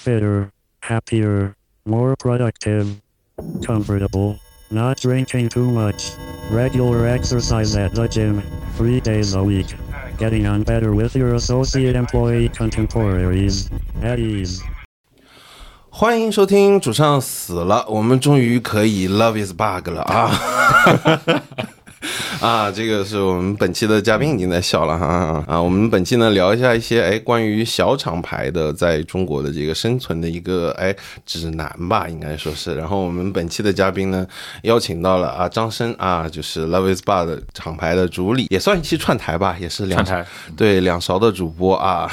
fitter, happier, more productive, comfortable, not drinking too much, regular exercise at the gym, three days a week, getting on better with your associate employee contemporaries, at ease. 欢迎收听主唱死了，我们终于可以 Love is bug 了啊！ 啊，这个是我们本期的嘉宾已经在笑了哈啊！我们本期呢聊一下一些哎关于小厂牌的在中国的这个生存的一个哎指南吧，应该说是。然后我们本期的嘉宾呢邀请到了啊张生啊，就是 Love Is Bar 的厂牌的主理，也算一期串台吧，也是两串台对两勺的主播啊，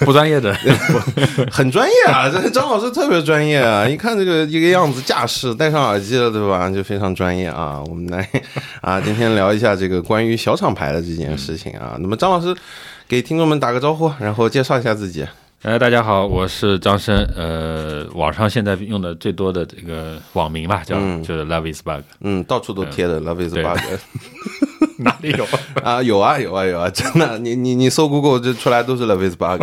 不专业的，很专业啊，这张老师特别专业啊！一看这个一个样子架势，戴上耳机了，对吧？就非常专业啊。我们来啊，今天聊一下这个关于小厂牌的这件事情啊。那么张老师给听众们打个招呼，然后介绍一下自己。哎，大家好，我是张生，呃，网上现在用的最多的这个网名吧，叫就是 Love is bug，嗯，到处都贴的 Love is bug 哪里有？啊，有啊有啊有啊，真的，你你你搜 Google 就出来都是 Love is bug，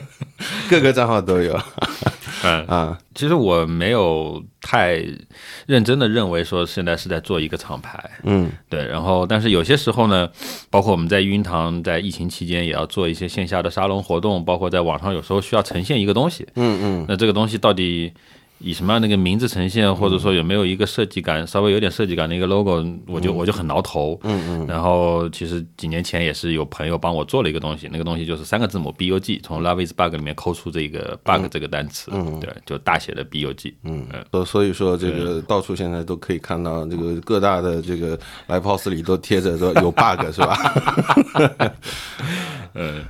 各个账号都有嗯啊。其实我没有太认真的认为说现在是在做一个厂牌，嗯对，然后但是有些时候呢，包括我们在云堂在疫情期间也要做一些线下的沙龙活动，包括在网上有时候需要呈现一个东西，嗯嗯那这个东西到底以什么样的一个名字呈现，或者说有没有一个设计感，稍微有点设计感的一个 logo，我就我就很挠头。嗯嗯。然后其实几年前也是有朋友帮我做了一个东西，那个东西就是三个字母 B U G，从 Love is bug 里面抠出这个 bug 这个单词，对，就大写的 B U G。嗯，所所以说这个到处现在都可以看到，这个各大的这个 live house 里都贴着说有 bug 是吧？嗯，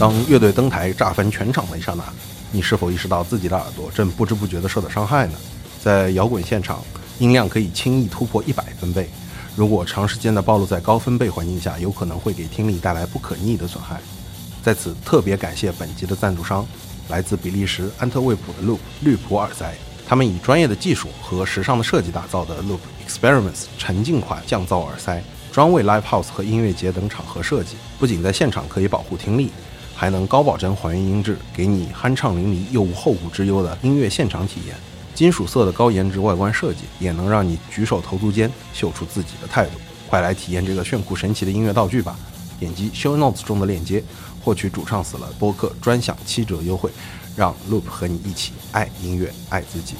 当乐队登台炸翻全场的一刹那，你是否意识到自己的耳朵正不知不觉地受到伤害呢？在摇滚现场，音量可以轻易突破一百分贝，如果长时间的暴露在高分贝环境下，有可能会给听力带来不可逆的损害。在此特别感谢本集的赞助商，来自比利时安特卫普的 Loop 绿普耳塞。他们以专业的技术和时尚的设计打造的 Loop Experiments 沉浸款降噪耳塞，专为 Live House 和音乐节等场合设计。不仅在现场可以保护听力，还能高保真还原音质，给你酣畅淋漓又无后顾之忧的音乐现场体验。金属色的高颜值外观设计，也能让你举手投足间秀出自己的态度。快来体验这个炫酷神奇的音乐道具吧！点击 Show Notes 中的链接，获取主唱死了播客专享七折优惠，让 Loop 和你一起爱音乐，爱自己。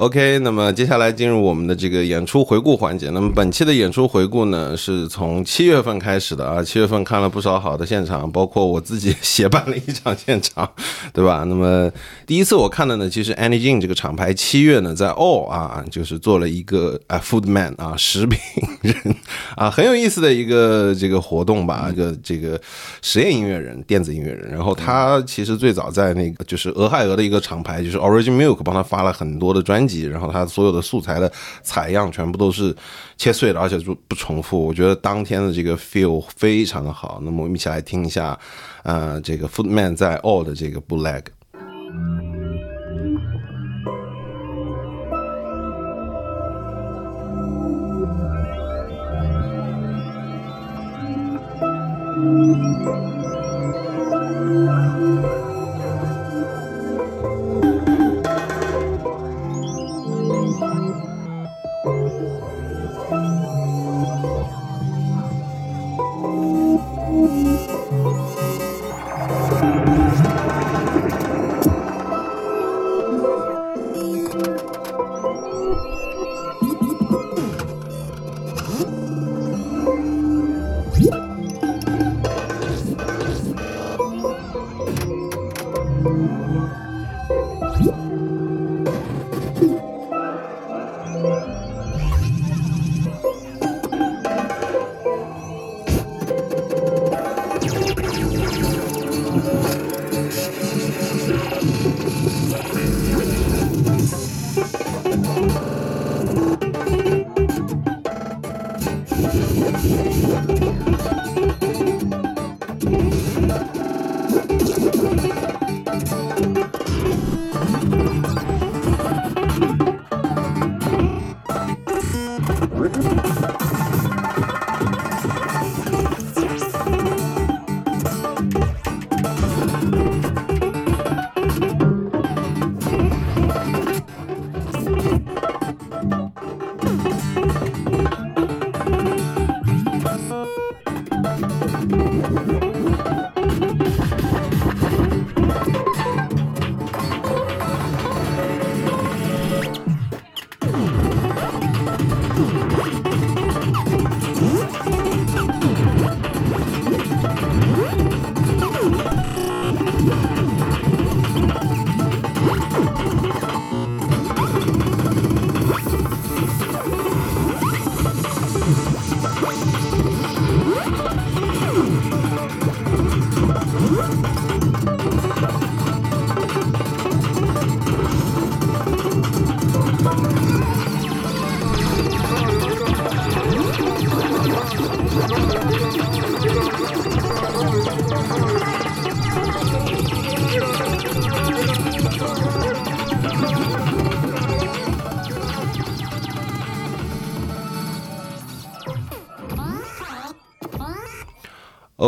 OK，那么接下来进入我们的这个演出回顾环节。那么本期的演出回顾呢，是从七月份开始的啊。七月份看了不少好的现场，包括我自己协办了一场现场，对吧？那么第一次我看的呢，其实 Annie Jane 这个厂牌七月呢在 All 啊，就是做了一个啊 Food Man 啊食品人啊很有意思的一个这个活动吧，一个这个实验音乐人、电子音乐人。然后他其实最早在那个就是俄亥俄的一个厂牌，就是 Origin Milk 帮他发了很多的专辑，然后他所有的素材的采样全部都是切碎的，而且就不重复。我觉得当天的这个 feel 非常的好。那么我们一起来听一下，呃，这个 Footman 在 All 的这个 Bootleg。Thank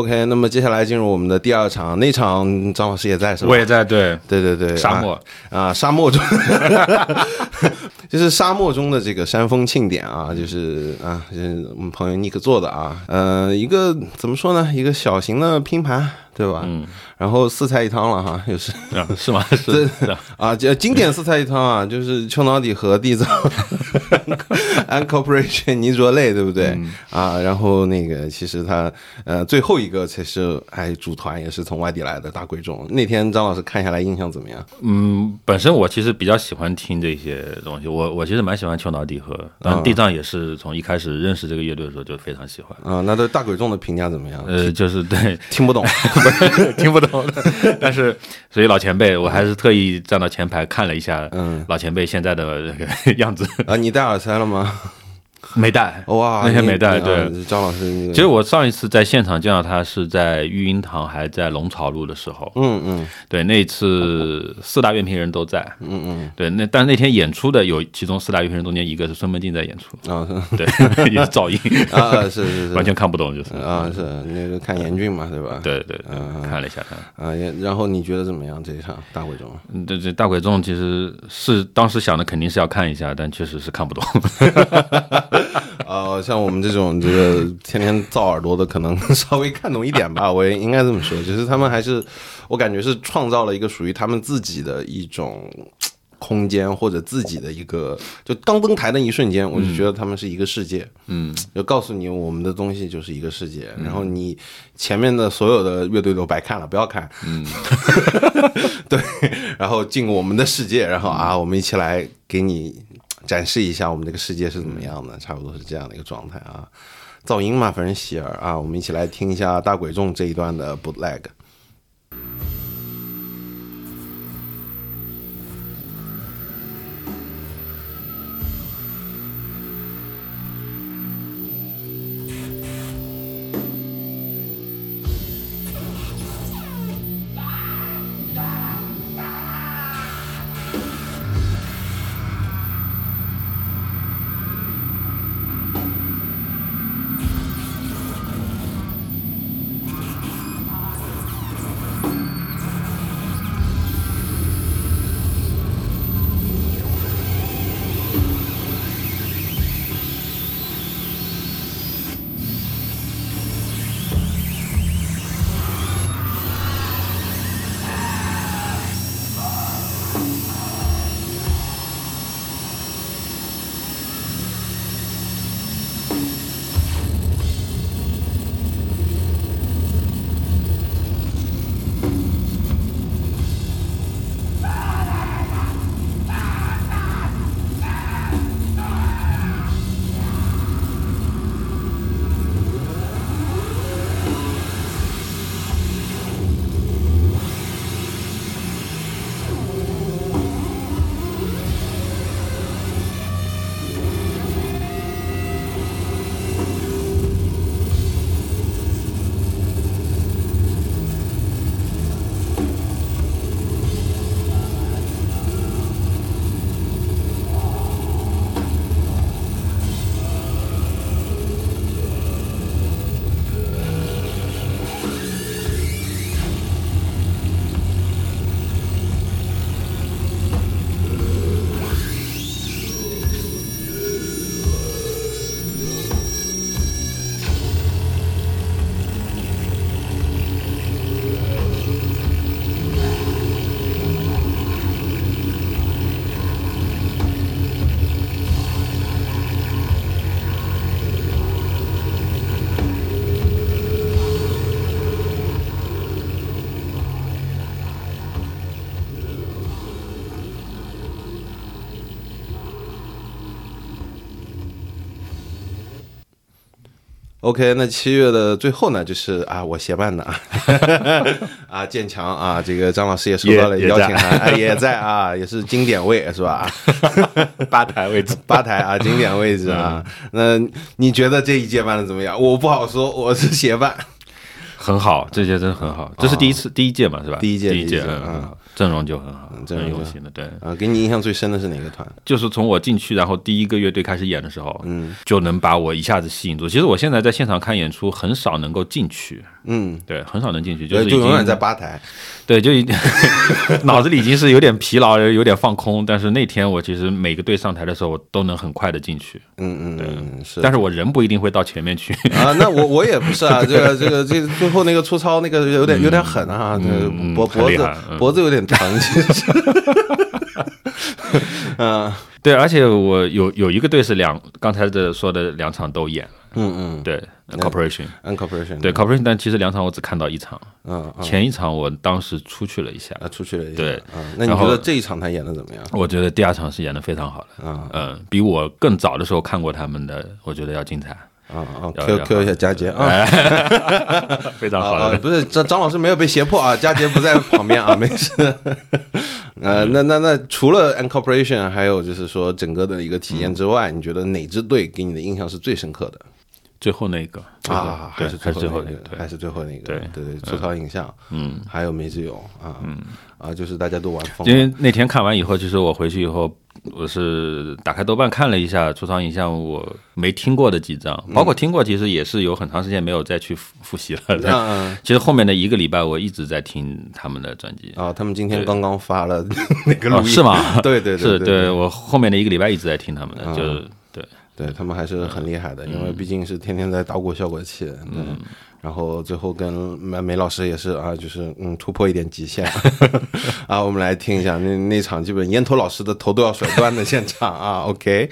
OK，那么接下来进入我们的第二场，那场张老师也在是吧？我也在，对，对对对，沙漠啊，啊沙漠中，就是沙漠中的这个山峰庆典啊，就是啊，就是我们朋友尼克做的啊，呃，一个怎么说呢？一个小型的拼盘，对吧？嗯。然后四菜一汤了哈，又是啊，是吗？是啊，经经典四菜一汤啊，就是丘脑底和地藏 a n c o r p o r a t i o n 泥浊类，对不对？啊，然后那个其实他呃最后一个才是还组团也是从外地来的大贵重。那天张老师看下来印象怎么样？嗯，本身我其实比较喜欢听这些东西，我我其实蛮喜欢丘脑底和，然地藏也是从一开始认识这个乐队的时候就非常喜欢。啊，那对大贵重的评价怎么样？呃，就是对 听不懂，听不懂。但是，所以老前辈，我还是特意站到前排看了一下，嗯，老前辈现在的那个 样子啊。你戴耳塞了吗？没带哇，那天没带。对，张老师，其实我上一次在现场见到他是在育婴堂，还在龙草路的时候。嗯嗯，对，那次四大乐评人都在。嗯嗯，对，那但那天演出的有其中四大乐评人中间一个是孙文静在演出啊，对，也是噪音啊，是是是，完全看不懂就是啊，是那个看严峻嘛，对吧？对对，嗯，看了一下他啊，然后你觉得怎么样这一场大鬼众？嗯，对对，大鬼众其实是当时想的肯定是要看一下，但确实是看不懂。呃，像我们这种这个天天造耳朵的，可能 稍微看懂一点吧。我也应该这么说，就是他们还是我感觉是创造了一个属于他们自己的一种空间，或者自己的一个。就刚登台的一瞬间，我就觉得他们是一个世界。嗯，就告诉你我们的东西就是一个世界，然后你前面的所有的乐队都白看了，不要看。嗯，对，然后进我们的世界，然后啊，我们一起来给你。展示一下我们这个世界是怎么样的，差不多是这样的一个状态啊。噪音嘛，反正喜儿啊，我们一起来听一下大鬼众这一段的 bootleg。OK，那七月的最后呢，就是啊，我协办的啊，啊，建强啊，这个张老师也收到了邀请函，哎也在啊，也是经典位是吧？吧台位置。吧台啊，经典位置啊。那你觉得这一届办的怎么样？我不好说，我是协办。很好，这届真的很好，这是第一次、第一届嘛，是吧？第一届第一届，嗯，阵容就很好，阵容就好很有型的，对。啊，给你印象最深的是哪个团？就是从我进去，然后第一个乐队开始演的时候，嗯，就能把我一下子吸引住。其实我现在在现场看演出，很少能够进去，嗯，对，很少能进去，就，是永远在吧台。对，就已经 脑子里已经是有点疲劳，有点放空。但是那天我其实每个队上台的时候，我都能很快的进去，嗯嗯嗯，是。但是我人不一定会到前面去。啊，那我我也不是啊，这个这个这个最后那个粗糙那个有点有点狠啊，这脖脖子脖子有点疼，其实。嗯。对，而且我有有一个队是两刚才的说的两场都演，嗯嗯。对，Corporation，，Incorporation 对 Corporation，但其实两场我只看到一场，嗯嗯。前一场我当时出去了一下，啊出去了一下，对。嗯，那你觉得这一场他演的怎么样？我觉得第二场是演的非常好的，嗯。嗯，比我更早的时候看过他们的，我觉得要精彩，啊啊，Q Q 一下佳杰啊。非常好。不是张张老师没有被胁迫啊，佳杰不在旁边啊，没事。呃，那那那除了 Incorporation，还有就是说整个的一个体验之外，你觉得哪支队给你的印象是最深刻的最后那个啊？对还是最后那个，还是最后那个？对对对，粗糙影像，嗯，还有梅子勇啊，嗯啊，就是大家都玩疯因。为那天看完以后，其实我回去以后，我是打开豆瓣看了一下出场影像，我没听过的几张，包括听过，其实也是有很长时间没有再去复复习了。其实后面的一个礼拜，我一直在听他们的专辑。啊，他们今天刚刚发了那个录哦，音，是吗？对对对是对对我后面的一个礼拜一直在听他们的，嗯就对，他们还是很厉害的，因为毕竟是天天在捣鼓效果器，嗯，然后最后跟梅梅老师也是啊，就是嗯突破一点极限。啊，我们来听一下那那场基本烟头老师的头都要甩断的现场啊，OK。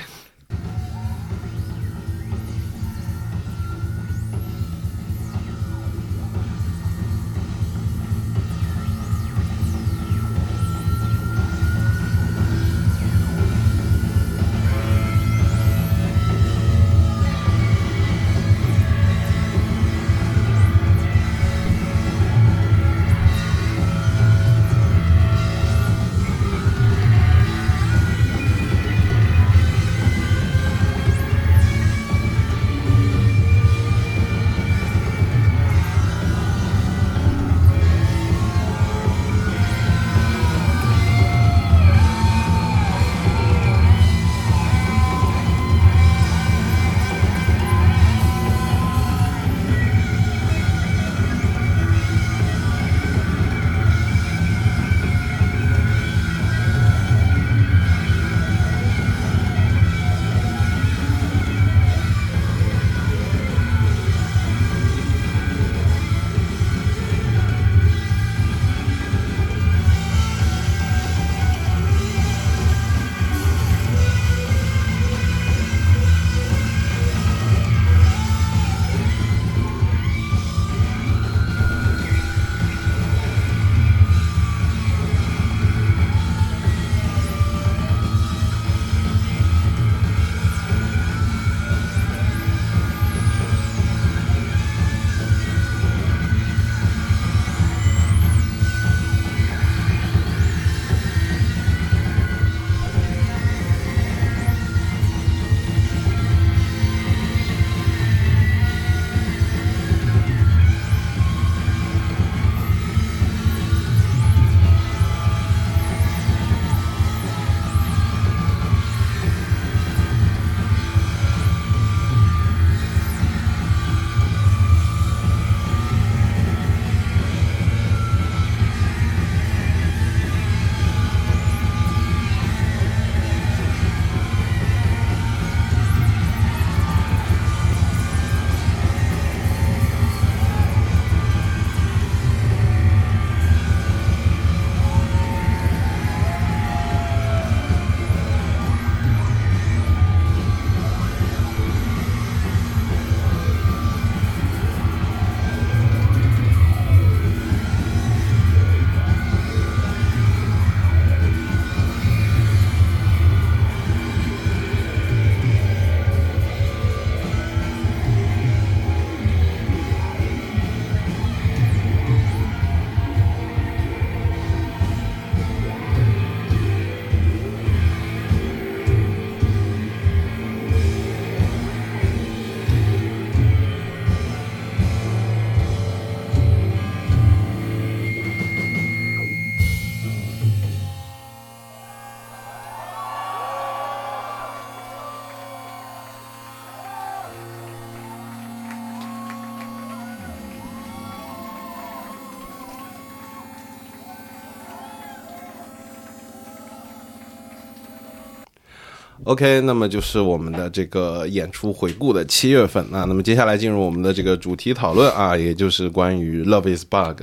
OK，那么就是我们的这个演出回顾的七月份啊。那么接下来进入我们的这个主题讨论啊，也就是关于《Love Is Bug》。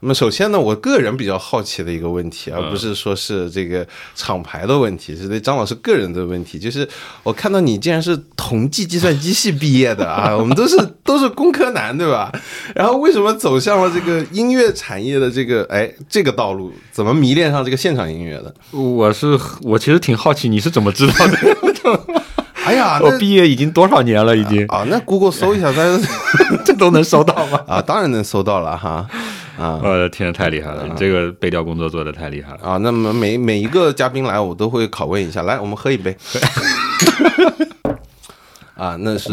那么首先呢，我个人比较好奇的一个问题，而不是说是这个厂牌的问题，是对张老师个人的问题。就是我看到你竟然是同济计算机系毕业的啊，我们都是都是工科男对吧？然后为什么走向了这个音乐产业的这个哎这个道路？怎么迷恋上这个现场音乐的？我是我其实挺好奇你是怎么知道的。哎呀，我毕业已经多少年了，已经啊，那 Google 搜一下，大家这都能搜到吗？啊，当然能搜到了哈。啊，我的天，太厉害了！你这个背调工作做的太厉害了啊！那么每每一个嘉宾来，我都会拷问一下，来，我们喝一杯。啊，那是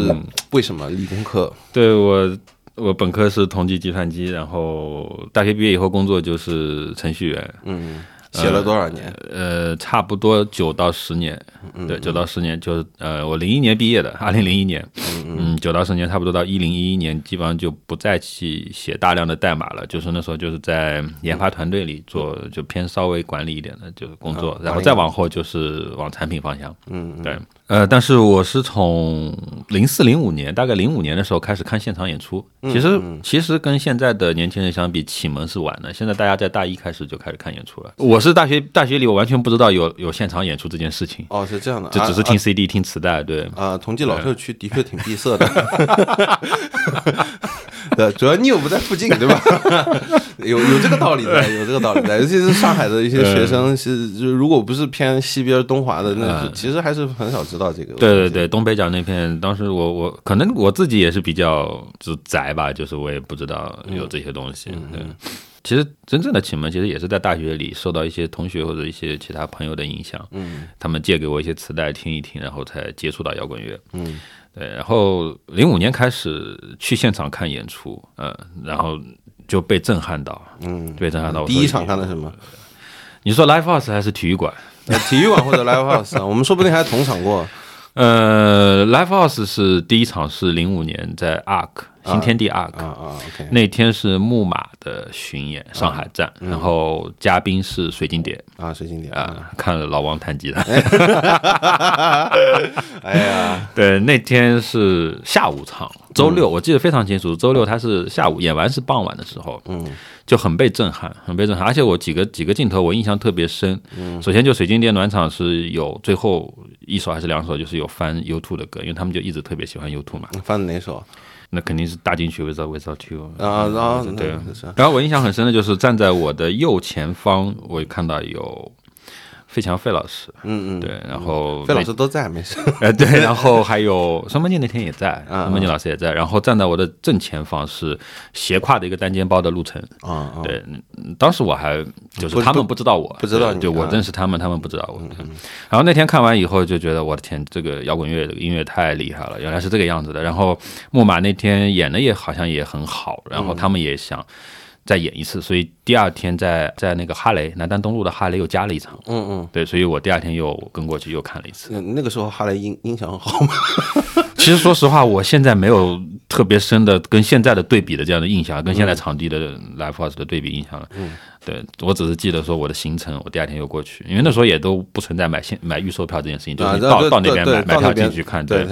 为什么？理工科？对我，我本科是同济计算机，然后大学毕业以后工作就是程序员。嗯。写了多少年？呃，差不多九到十年，对，九到十年，就是呃，我零一年毕业的，二零零一年，嗯，九到十年，差不多到一零一一年，基本上就不再去写大量的代码了，就是那时候就是在研发团队里做，就偏稍微管理一点的，就是工作，然后再往后就是往产品方向，嗯，对。呃，但是我是从零四零五年，大概零五年的时候开始看现场演出。其实其实跟现在的年轻人相比，启蒙是晚的。现在大家在大一开始就开始看演出了。我是大学大学里，我完全不知道有有现场演出这件事情。哦，是这样的，就只是听 CD、听磁带。对啊，同济老社区的确挺闭塞的。对，主要你又不在附近，对吧？有有这个道理的，有这个道理在。尤其是上海的一些学生，是就如果不是偏西边东华的，那其实还是很少知道这个。对对对，东北角那片，当时我我可能我自己也是比较就宅吧，就是我也不知道有这些东西。对，其实真正的启蒙，其实也是在大学里受到一些同学或者一些其他朋友的影响。嗯，他们借给我一些磁带听一听，然后才接触到摇滚乐。嗯。对，然后零五年开始去现场看演出，嗯，然后就被震撼到，嗯，被震撼到。第一场看的什么？你说 live house 还是体育馆？体育馆或者 live house，我们说不定还同场过。呃，live house 是第一场是零五年在 Ark。新天地 Ark，那天是木马的巡演，上海站，然后嘉宾是水晶蝶。啊，水晶蝶啊，看了老王弹吉他。哎。呀，对，那天是下午场，周六我记得非常清楚，周六他是下午演完是傍晚的时候，嗯，就很被震撼，很被震撼，而且我几个几个镜头我印象特别深，嗯，首先就水晶蝶暖场是有最后一首还是两首，就是有翻 U Two 的歌，因为他们就一直特别喜欢 U Two 嘛，翻的哪首？那肯定是大金曲《Without Without You》啊，然后对，然后我印象很深的就是站在我的右前方，我看到有。费强费老师，嗯嗯，对，然后费老师都在，没事。哎，对，然后还有孙梦静那天也在，孙梦静老师也在。然后站在我的正前方是斜挎的一个单肩包的陆晨，啊，对，当时我还就是他们不知道我，不知道，就我认识他们，他们不知道我。然后那天看完以后就觉得我的天，这个摇滚乐这个音乐太厉害了，原来是这个样子的。然后木马那天演的也好像也很好，然后他们也想。再演一次，所以第二天在在那个哈雷南丹东路的哈雷又加了一场，嗯嗯，对，所以我第二天又跟过去又看了一次。那个时候哈雷音音响好吗？其实说实话，我现在没有特别深的跟现在的对比的这样的印象，跟现在场地的 live house 的对比印象了。嗯，对我只是记得说我的行程，我第二天又过去，因为那时候也都不存在买现买预售票这件事情，就是到到那边买买票进去看。对，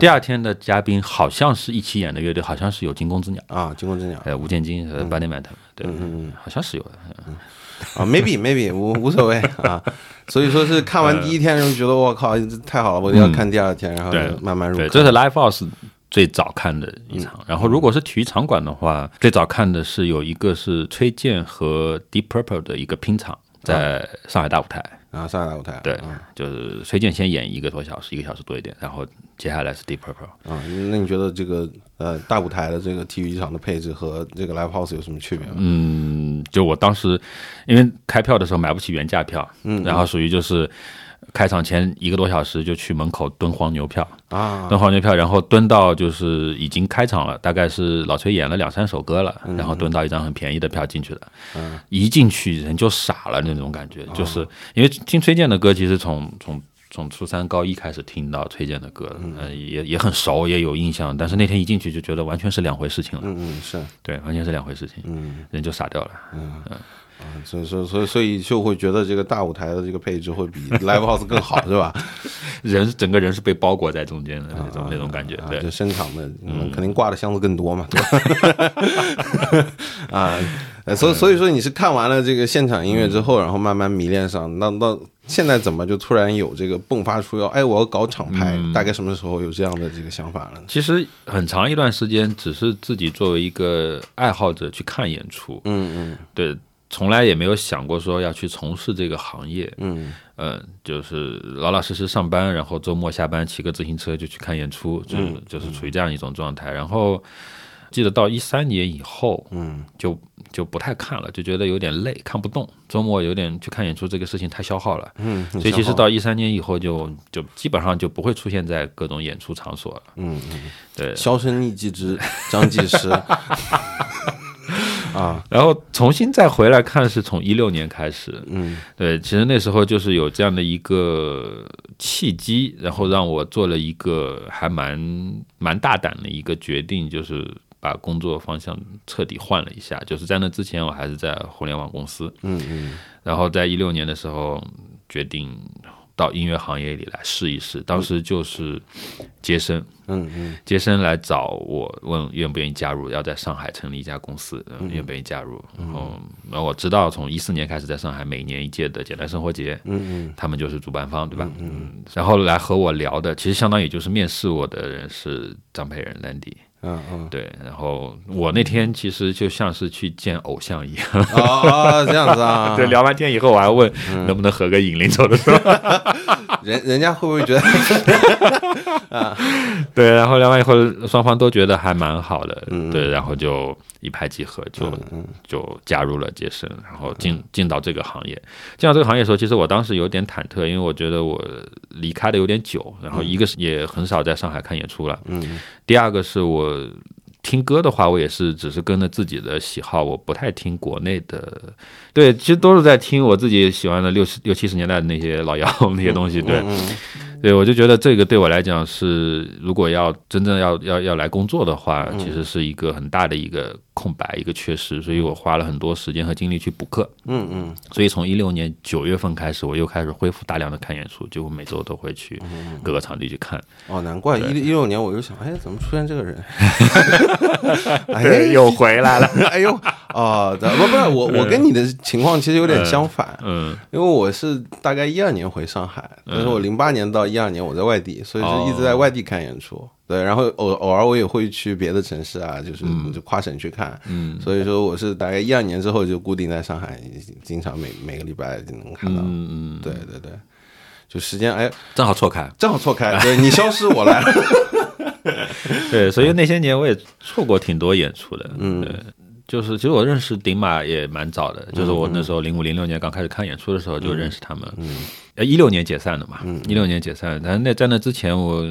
第二天的嘉宾好像是一起演的乐队，好像是有惊弓之鸟啊，惊弓之鸟，还有吴建金、巴内曼特，对，嗯嗯，好像是有的。啊，maybe maybe 无无所谓啊，所以说是看完第一天就觉得我靠太好了，我要看第二天，然后慢慢入。对，这是 Live House 最早看的一场。然后如果是体育场馆的话，最早看的是有一个是崔健和 Deep Purple 的一个拼场，在上海大舞台。啊，上海大舞台。对，就是崔健先演一个多小时，一个小时多一点，然后接下来是 Deep Purple。啊，那你觉得这个呃大舞台的这个体育场的配置和这个 Live House 有什么区别吗？嗯，就我当时因为开票的时候买不起原价票，嗯，然后属于就是。开场前一个多小时就去门口蹲黄牛票啊，蹲黄牛票，然后蹲到就是已经开场了，大概是老崔演了两三首歌了，然后蹲到一张很便宜的票进去的，一进去人就傻了那种感觉，就是因为听崔健的歌，其实从从从初三高一开始听到崔健的歌，嗯，也也很熟，也有印象，但是那天一进去就觉得完全是两回事情了，嗯嗯是。对，完全是两回事情，嗯，人就傻掉了，嗯。所以所以所以所以就会觉得这个大舞台的这个配置会比 live house 更好，是吧？人整个人是被包裹在中间的那种那种感觉，对啊就，声场的，嗯，肯定挂的箱子更多嘛，对吧？啊，呃所以所以说你是看完了这个现场音乐之后，然后慢慢迷恋上，那那现在怎么就突然有这个迸发出要哎我要搞厂牌？大概什么时候有这样的这个想法了呢？其实很长一段时间，只是自己作为一个爱好者去看演出，嗯嗯对，从来也没有想过说要去从事这个行业。嗯呃，就是老老实实上班，然后周末下班骑个自行车就去看演出，就是、嗯就是处于这样一种状态。然后记得到一三年以后，嗯就就不太看了，就觉得有点累，看不动。周末有点去看演出这个事情太消耗了，嗯，所以其实到一三年以后就就基本上就不会出现在各种演出场所了。嗯嗯，对，销声匿迹之张技师 啊，然后重新再回来看，是从一六年开始。嗯对，其实那时候就是有这样的一个契机，然后让我做了一个还蛮蛮大胆的一个决定，就是把工作方向彻底换了一下。就是在那之前，我还是在互联网公司，嗯嗯然后在一六年的时候决定到音乐行业里来试一试。当时就是杰森，嗯嗯。杰森来找我，问愿不愿意加入，要在上海成立一家公司，呃愿不愿意加入？然后，然后我知道从一四年开始，在上海每年一届的简单生活节，嗯嗯。他们就是主办方，对吧？嗯，然后来和我聊的，其实相当于就是面试我的人是张培仁 Landy，嗯嗯，对，然后我那天其实就像是去见偶像一样，哦 这样子啊，对，聊完天以后我还问能不能合个影，临走的时候，人人家会不会觉得？对，然后聊完以后，双方都觉得还蛮好的，嗯对，然后就一拍即合，就、就加入了杰森，然后进进到这个行业。进到这个行业的时候，其实我当时有点忐忑，因为我觉得我离开的有点久，然后一个是也很少在上海看演出了，嗯第二个是我。听歌的话，我也是只是跟着自己的喜好，我不太听国内的。对，其实都是在听我自己喜欢的六十六七十年代的那些老谣那些东西。对，对，我就觉得这个对我来讲是，如果要真正要要要来工作的话，其实是一个很大的一个空白，一个缺失，所以我花了很多时间和精力去补课。嗯嗯所以从一六年九月份开始，我又开始恢复大量的看演出，就我每周都会去各个场地去看。哦，难怪一一六年我就想，哎，怎么出现这个人？哎，又回来了。哎呦，哦，不不是我，我跟你的情况其实有点相反，嗯因为我是大概一二年回上海，但是我零八年到一二年我在外地，所以是一直在外地看演出。对，然后偶偶尔我也会去别的城市啊，就是就跨省去看。嗯所以说我是大概一二年之后就固定在上海，经常每每个礼拜就能看到。嗯嗯，对对对，就时间哎，正好错开。正好错开，对你消失我来了。对，所以那些年我也错过挺多演出的。嗯对。就是，其实我认识顶马也蛮早的，就是我那时候零五零六年刚开始看演出的时候就认识他们。嗯呃，一六年解散的嘛，一六年解散，但是那在那之前我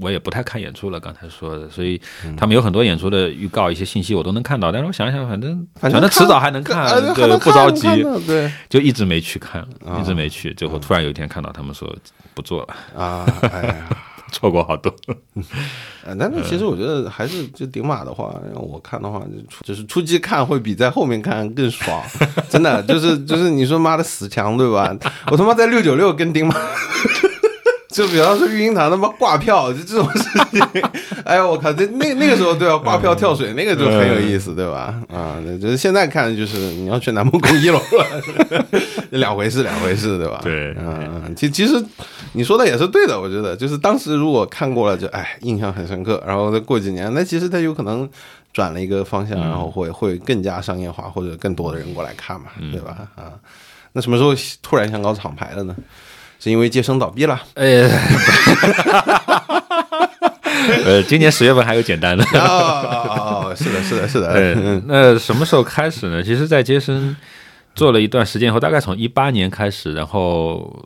我也不太看演出了，刚才说的，所以嗯他们有很多演出的预告、一些信息我都能看到，但是我想一想，反正反正正迟早还能看，对，不着急，对就一直没去看，啊一直没去，最后突然有一天看到他们说不做了，啊，哎呀。错过好多。呃，但是其实我觉得还是就顶马的话，让我看的话，就就是初期看会比在后面看更爽，真的就是就是你说妈的死强对吧？我他妈在六九六跟顶马。就比方说育婴堂他妈挂票，就这种事情，哎呀，我靠，这那那个时候对吧？挂票跳水那个就很有意思，对吧？啊，那就是现在看就是你要去南梦宫一楼了，两回事，两回事，对吧？对嗯，其其实你说的也是对的，我觉得就是当时如果看过了就哎印象很深刻，然后再过几年，那其实他有可能转了一个方向，然后会会更加商业化，或者更多的人过来看嘛，对吧？啊，那什么时候突然想搞厂牌了呢？是因为接生倒闭了？呃，呃，今年十月份还有简单的。哦是的，是的，是的，对，那什么时候开始呢？其实，在接生做了一段时间以后，大概从一八年开始，然后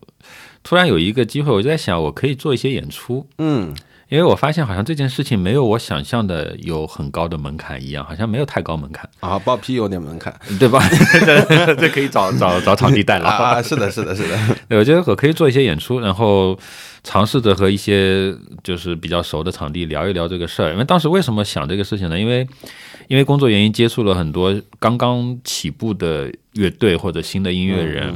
突然有一个机会，我就在想，我可以做一些演出。嗯因为我发现好像这件事情没有我想象的有很高的门槛一样，好像没有太高门槛，啊，报批有点门槛 对吧？这可以找找找场地代劳。啊，是的，是的，是的，对，我觉得我可以做一些演出，然后尝试着和一些就是比较熟的场地聊一聊这个事儿。因为当时为什么想这个事情呢？因为因为工作原因接触了很多刚刚起步的乐队或者新的音乐人，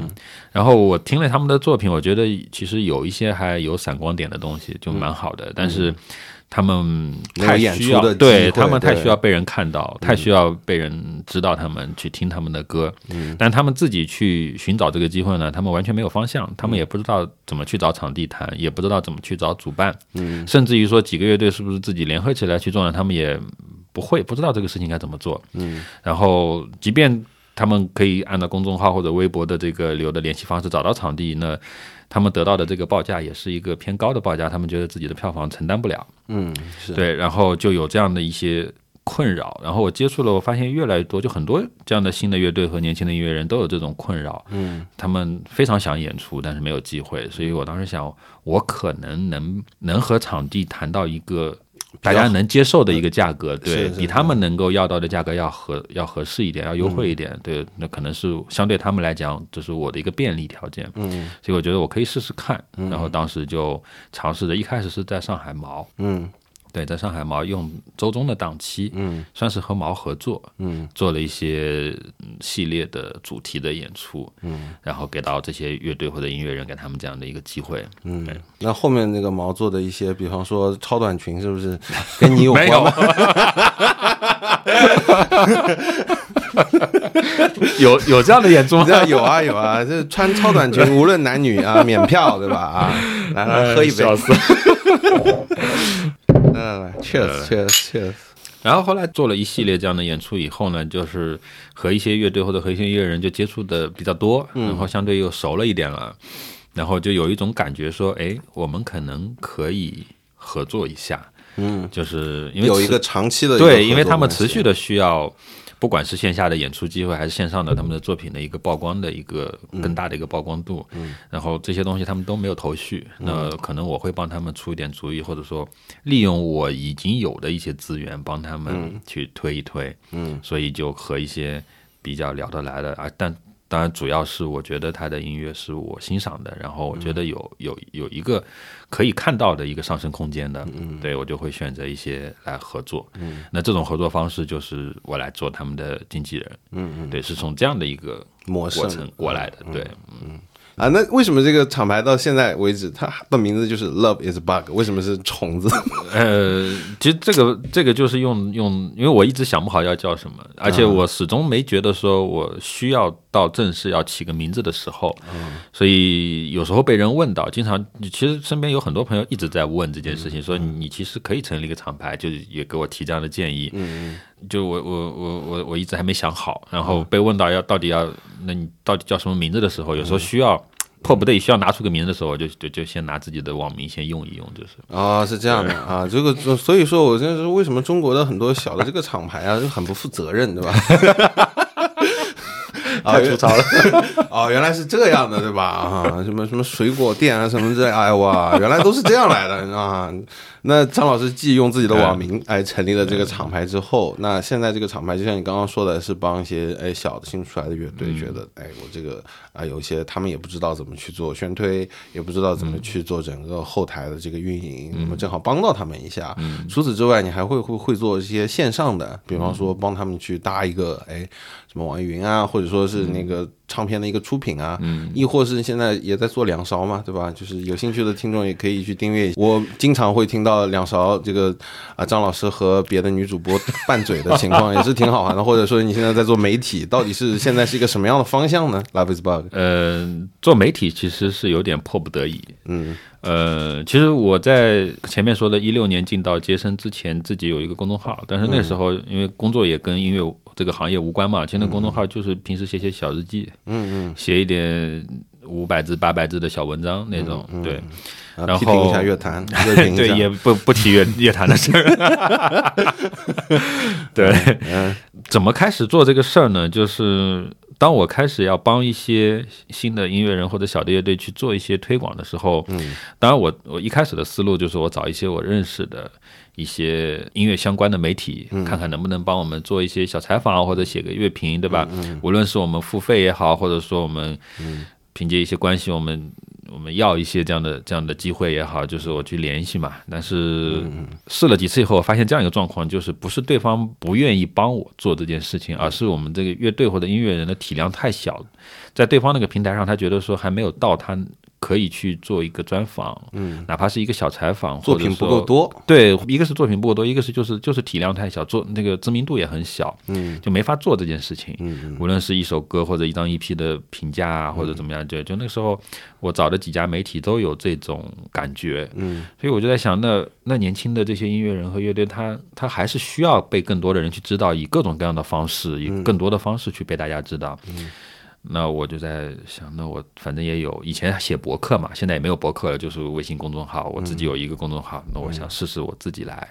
然后我听了他们的作品，我觉得其实有一些还有闪光点的东西，就蛮好的。但是他们太需要，对他们太需要被人看到，太需要被人知道他们去听他们的歌。嗯，但他们自己去寻找这个机会呢，他们完全没有方向，他们也不知道怎么去找场地谈，也不知道怎么去找主办，嗯，甚至于说几个乐队是不是自己联合起来去做呢，他们也不会不知道这个事情该怎么做。嗯，然后即便他们可以按照公众号或者微博的这个留的联系方式找到场地，那他们得到的这个报价也是一个偏高的报价，他们觉得自己的票房承担不了。嗯，是，对，然后就有这样的一些困扰。然后我接触了，我发现越来越多，就很多这样的新的乐队和年轻的音乐人都有这种困扰。嗯，他们非常想演出，但是没有机会。所以我当时想，我可能能能和场地谈到一个。大家能接受的一个价格，对比他们能够要到的价格要合要合适一点，要优惠一点，对，那可能是相对他们来讲，这是我的一个便利条件，嗯，所以我觉得我可以试试看，然后当时就尝试着，一开始是在上海毛，嗯对，在上海毛用周中的档期，嗯，算是和毛合作，嗯，做了一些嗯系列的主题的演出，嗯，然后给到这些乐队或者音乐人，给他们这样的一个机会，嗯，那后面那个毛做的一些，比方说超短裙，是不是 跟你有关没有。吗？，有有这样的演出吗？有啊有啊，这穿超短裙无论男女啊，免票对吧？啊，来来喝一杯，笑死来来来，cheers cheers cheers，然后后来做了一系列这样的演出以后呢，就是和一些乐队或者和一些音乐人就接触的比较多，然后相对又熟了一点了，然后就有一种感觉说，哎，我们可能可以合作一下，嗯，就是因为有一个长期的对，因为他们持续的需要，不管是线下的演出机会，还是线上的他们的作品的一个曝光的一个更大的一个曝光度，嗯，然后这些东西他们都没有头绪，那可能我会帮他们出一点主意，或者说利用我已经有的一些资源帮他们去推一推，嗯，所以就和一些比较聊得来的啊，但。当然，主要是我觉得他的音乐是我欣赏的，然后我觉得有有有一个可以看到的一个上升空间的，对我就会选择一些来合作。嗯，那这种合作方式就是我来做他们的经纪人。嗯嗯，对，是从这样的一个模式过程过来的。对，嗯啊，那为什么这个厂牌到现在为止，它的名字就是 Love is Bug？为什么是虫子？呃，其实这个这个就是用用，因为我一直想不好要叫什么，而且我始终没觉得说我需要到正式要起个名字的时候，所以有时候被人问到，经常其实身边有很多朋友一直在问这件事情，说你其实可以成立一个厂牌，就是也给我提这样的建议。嗯，就我我我我我一直还没想好，然后被问到要到底要，那你到底叫什么名字的时候，有时候需要。迫不得已需要拿出个名字的时候，我就就就先拿自己的网名先用一用，就是。啊、是这样的啊，这个所以说我现在是为什么中国的很多小的这个厂牌啊，就很不负责任，对吧？太粗糙了 哦，原来是这样的，对吧？啊，什么什么水果店啊，什么之类，哎哇，原来都是这样来的啊！那张老师既用自己的网名来成立了这个厂牌之后，那现在这个厂牌就像你刚刚说的，是帮一些哎小的新出来的乐队，觉得哎我这个啊有一些他们也不知道怎么去做宣推，也不知道怎么去做整个后台的这个运营，那么正好帮到他们一下。除此之外，你还会会会做一些线上的，比方说帮他们去搭一个哎什么网易云啊，或者说是那个唱片的一个出品啊，亦或是现在也在做两勺嘛，对吧？就是有兴趣的听众也可以去订阅。我经常会听到两勺这个啊张老师和别的女主播拌嘴的情况，也是挺好玩的。或者说你现在在做媒体，到底是现在是一个什么样的方向呢？Love is bug，呃，做媒体其实是有点迫不得已。嗯呃，其实我在前面说的，一六年进到杰森之前，自己有一个公众号，但是那时候因为工作也跟音乐这个行业无关嘛，其实那公众号就是平时写写小日记，嗯嗯，写一点五百字、八百字的小文章那种，对。啊然批评一下后乐坛，对，也不不提乐乐坛的事儿。对，嗯怎么开始做这个事儿呢？就是当我开始要帮一些新的音乐人或者小的乐队去做一些推广的时候，嗯，当然我我一开始的思路就是我找一些我认识的一些音乐相关的媒体，看看能不能帮我们做一些小采访或者写个乐评，对吧？无论是我们付费也好，或者说我们凭借一些关系，我们我们要一些这样的这样的机会也好，就是我去联系嘛。但是试了几次以后，我发现这样一个状况，就是不是对方不愿意帮我做这件事情，而是我们这个乐队或者音乐人的体量太小，在对方那个平台上，他觉得说还没有到他。可以去做一个专访，嗯，哪怕是一个小采访，作品不够多，对，一个是作品不够多，一个是就是就是体量太小，做那个知名度也很小，嗯，就没法做这件事情，嗯，无论是一首歌或者一张 EP 的评价啊，或者怎么样，就就那时候我找的几家媒体都有这种感觉，嗯，所以我就在想，那那年轻的这些音乐人和乐队，他他还是需要被更多的人去知道，以各种各样的方式，以更多的方式去被大家知道，嗯。那我就在想，那我反正也有以前写博客嘛，现在也没有博客了，就是微信公众号，我自己有一个公众号。那我想试试我自己来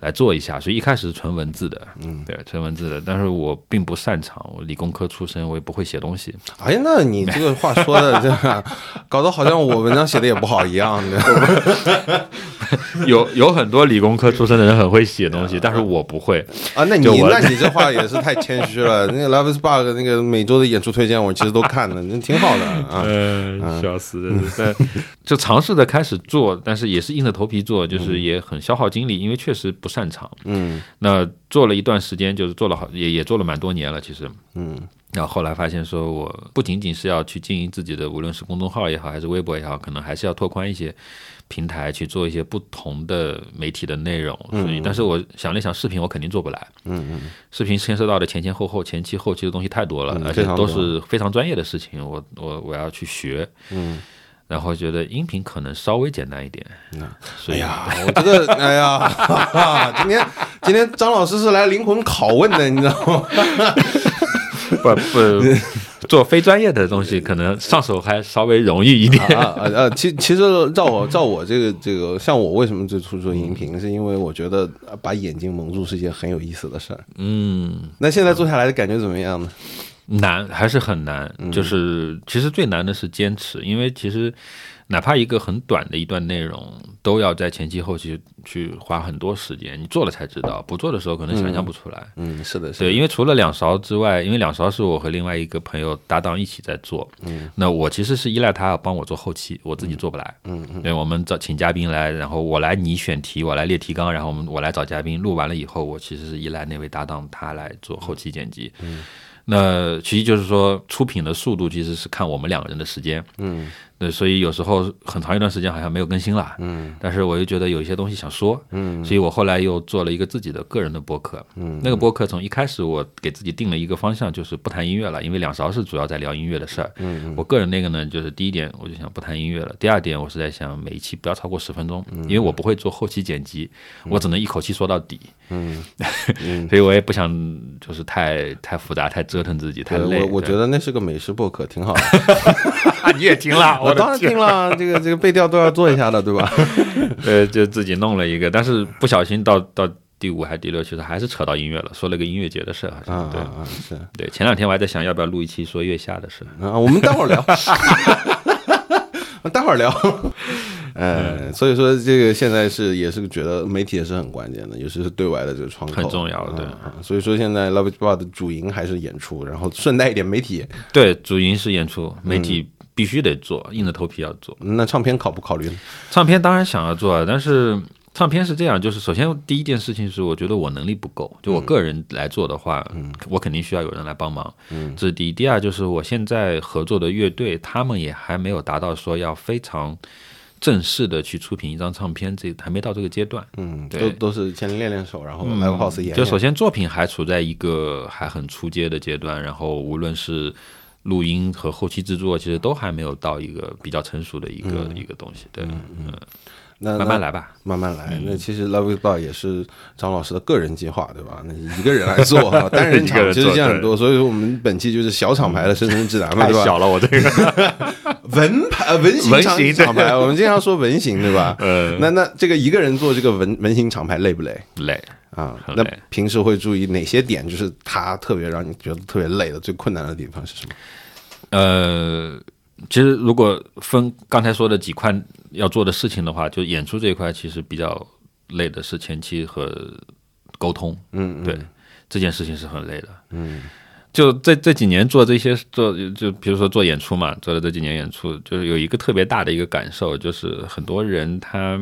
来做一下，所以一开始是纯文字的，嗯，对，纯文字的。但是我并不擅长，我理工科出身，我也不会写东西。哎，那你这个话说的，这搞得好像我文章写的也不好一样的。有有很多理工科出身的人很会写东西，但是我不会啊。那你那你 这话也是太谦虚了。那个 Love's Bug 那个每周的演出推荐，我其实都看了，那挺好的啊。嗯，笑死了。就尝试着开始做，但是也是硬着头皮做，就是也很消耗精力，因为确实不擅长。嗯，那做了一段时间，就是做了好，也也做了蛮多年了，其实。嗯，然后后来发现，说我不仅仅是要去经营自己的，无论是公众号也好，还是微博也好，可能还是要拓宽一些。平台去做一些不同的媒体的内容，所以，但是我想了想，视频我肯定做不来。嗯嗯，视频牵涉到的前前后后、前期后期的东西太多了，而且都是非常专业的事情，我我我要去学。嗯，然后觉得音频可能稍微简单一点。哎呀，我觉得，哎呀，今天今天张老师是来灵魂拷问的，你知道吗？不不。做非专业的东西，可能上手还稍微容易一点啊啊啊！其其实照我照我这个这个，像我为什么最初做音频，是因为我觉得把眼睛蒙住是一件很有意思的事儿。嗯，那现在做下来的感觉怎么样呢？难还是很难，就是其实最难的是坚持，因为其实。哪怕一个很短的一段内容，都要在前期后期去花很多时间。你做了才知道，不做的时候可能想象不出来。嗯，是的，对，因为除了两勺之外，因为两勺是我和另外一个朋友搭档一起在做。嗯，那我其实是依赖他帮我做后期，我自己做不来。嗯嗯，对，我们找请嘉宾来，然后我来拟选题，我来列提纲，然后我们我来找嘉宾录完了以后，我其实是依赖那位搭档他来做后期剪辑。嗯，那其实就是说出品的速度其实是看我们两个人的时间。嗯。对，所以有时候很长一段时间好像没有更新了，嗯，但是我又觉得有一些东西想说，嗯，所以我后来又做了一个自己的个人的播客，嗯，那个播客从一开始我给自己定了一个方向，就是不谈音乐了，因为两勺是主要在聊音乐的事儿，嗯，我个人那个呢，就是第一点我就想不谈音乐了，第二点我是在想每一期不要超过十分钟，因为我不会做后期剪辑，我只能一口气说到底，嗯，所以我也不想就是太太复杂，太折腾自己，太累。我我觉得那是个美食播客，挺好的 你也听了。我当然听了，这个这个背调都要做一下的，对吧？呃，就自己弄了一个，但是不小心到到第五还是第六，其实还是扯到音乐了，说了个音乐节的事，好像对啊，是对。前两天我还在想要不要录一期说月下的事啊，我们待会儿聊，待会儿聊。呃，所以说这个现在是也是觉得媒体也是很关键的，尤其是对外的这个窗口很重要，对。所以说现在 Love Bar 的主营还是演出，然后顺带一点媒体，对，主营是演出，媒体。必须得做，硬着头皮要做。那唱片考不考虑？唱片当然想要做，但是唱片是这样，就是首先第一件事情是，我觉得我能力不够，就我个人来做的话，嗯，我肯定需要有人来帮忙，嗯，这是第一。第二就是我现在合作的乐队，他们也还没有达到说要非常正式的去出品一张唱片，这还没到这个阶段，嗯，都都是先练练手，然后来个 house 演。就首先作品还处在一个还很初阶的阶段，然后无论是。录音和后期制作其实都还没有到一个比较成熟的一个一个东西，对，嗯，那慢慢来吧，慢慢来。那其实 Love Is Bar 也是张老师的个人计划，对吧？那一个人来做，单人场其实这样很多，所以说我们本期就是小厂牌的生存指南嘛，对吧？小了，我这个 文牌文型厂牌，我们经常说文型，对吧？嗯，那那这个一个人做这个文文型厂牌累不累？累。啊，那平时会注意哪些点？就是他特别让你觉得特别累的、最困难的地方是什么？呃，其实如果分刚才说的几块要做的事情的话，就演出这一块其实比较累的是前期和沟通。嗯，对，这件事情是很累的。嗯，就这这几年做这些做就比如说做演出嘛，做了这几年演出，就是有一个特别大的一个感受，就是很多人他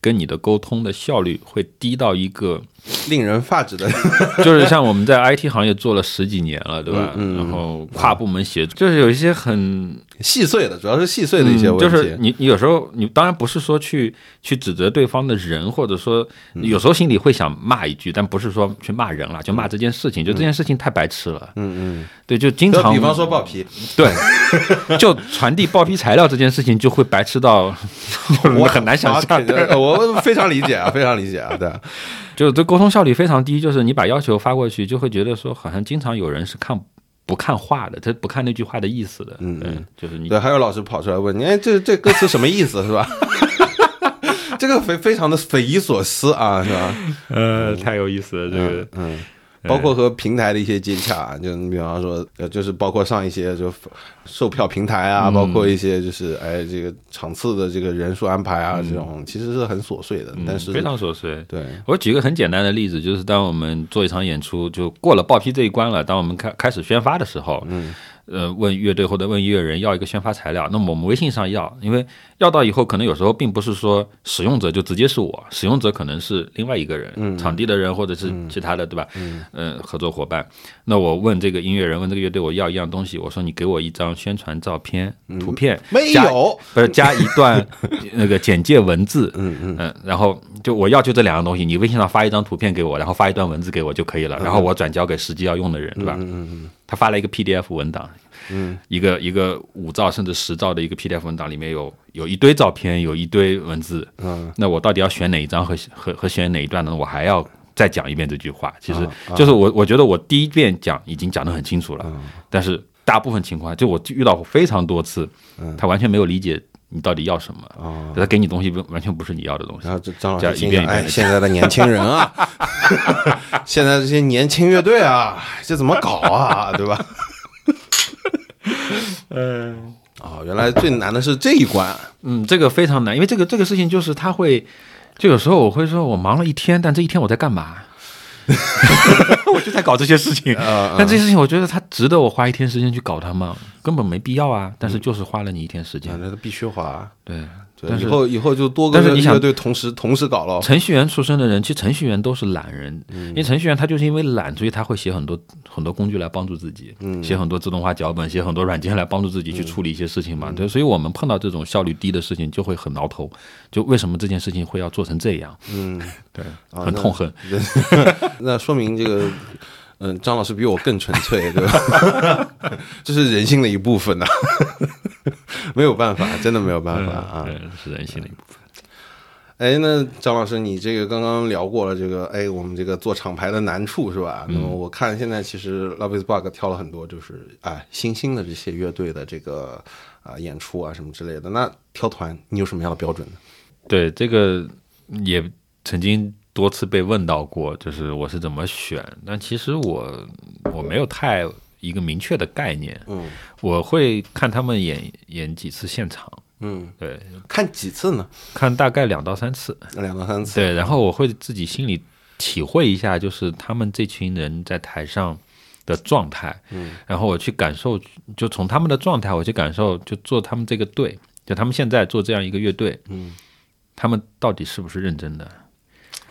跟你的沟通的效率会低到一个，令人发指的，就是像我们在 IT 行业做了十几年了，对吧？嗯嗯然后跨部门协作，就是有一些很细碎的，主要是细碎的一些问题。嗯就是你你有时候你当然不是说去去指责对方的人，或者说嗯有时候心里会想骂一句，但不是说去骂人了，就骂这件事情，就这件事情太白痴了。嗯嗯，对，就经常比方说爆皮，对，就传递报批材料这件事情就会白痴到 我很难想象。我我非常理解啊，非常理解啊，对，就这沟通效率非常低，就是你把要求发过去，就会觉得说好像经常有人是看不看话的，他不看那句话的意思的。嗯对，就是你对，还有老师跑出来问你，哎，这这歌词什么意思是吧？这个非非常的匪夷所思啊，是吧？呃太有意思了，这个嗯，包括和平台的一些接洽，就你比方说，呃，就是包括上一些就售票平台啊，包括一些就是哎这个场次的这个人数安排啊，这种其实是很琐碎的，但是非常琐碎。对，我举个很简单的例子，就是当我们做一场演出，就过了报批这一关了，当我们开开始宣发的时候，嗯，呃，问乐队或者问音乐人要一个宣发材料，那么我们微信上要，因为要到以后，可能有时候并不是说使用者就直接是我，使用者可能是另外一个人，场地的人或者是其他的，对吧？嗯，呃，合作伙伴。那我问这个音乐人，问这个乐队，我要一样东西，我说你给我一张宣传照片、图片，加没有，不是加一段那个简介文字，嗯嗯。然后就我要就这两样东西，你微信上发一张图片给我，然后发一段文字给我就可以了，然后我转交给实际要用的人，对吧？嗯嗯他发了一个 PDF 文档，嗯，一个一个五兆甚至十兆的一个 PDF 文档，里面有有一堆照片，有一堆文字，嗯，那我到底要选哪一张和和和选哪一段呢？我还要再讲一遍这句话。其实啊就是我我觉得我第一遍讲已经讲得很清楚了，嗯。但是大部分情况就我遇到过非常多次，他完全没有理解你到底要什么，哦他给你东西不完全不是你要的东西然。后这张老师一遍一遍地现在的 年轻人啊，现在这些年轻乐队啊，这怎么搞啊，对吧？嗯，哦，原来最难的是这一关，嗯，这个非常难，因为这个这个事情就是他会，就有时候我会说我忙了一天，但这一天我在干嘛？我就在搞这些事情，呃 但这些事情我觉得它值得我花一天时间去搞它吗？根本没必要啊！但是就是花了你一天时间，啊，那必须花。对。对，但是以后以后就多个但是你想乐队同时同时搞了。程序员出身的人，其实程序员都是懒人，因为程序员他就是因为懒，所以他会写很多很多工具来帮助自己，写很多自动化脚本，写很多软件来帮助自己去处理一些事情嘛。对，所以我们碰到这种效率低的事情，就会很挠头。就为什么这件事情会要做成这样？嗯，对，啊很痛恨。那说明这个，嗯，张老师比我更纯粹，对吧？这是人性的一部分呐、没有办法，真的没有办法啊。对，是人性的一部分。哎，那张老师，你这个刚刚聊过了这个，哎，我们这个做厂牌的难处是吧？那么我看现在其实 Love is Bug 挑了很多，就是哎新兴的这些乐队的这个啊、演出啊什么之类的。那挑团你有什么样的标准呢？对，这个也曾经多次被问到过，就是我是怎么选，但其实我我没有太一个明确的概念。嗯我会看他们演演几次现场，嗯，对，看几次呢？看大概两到三次，两到三次。对，然后我会自己心里体会一下，就是他们这群人在台上的状态，嗯，然后我去感受，就从他们的状态，我去感受，就做他们这个队，就他们现在做这样一个乐队，嗯，他们到底是不是认真的？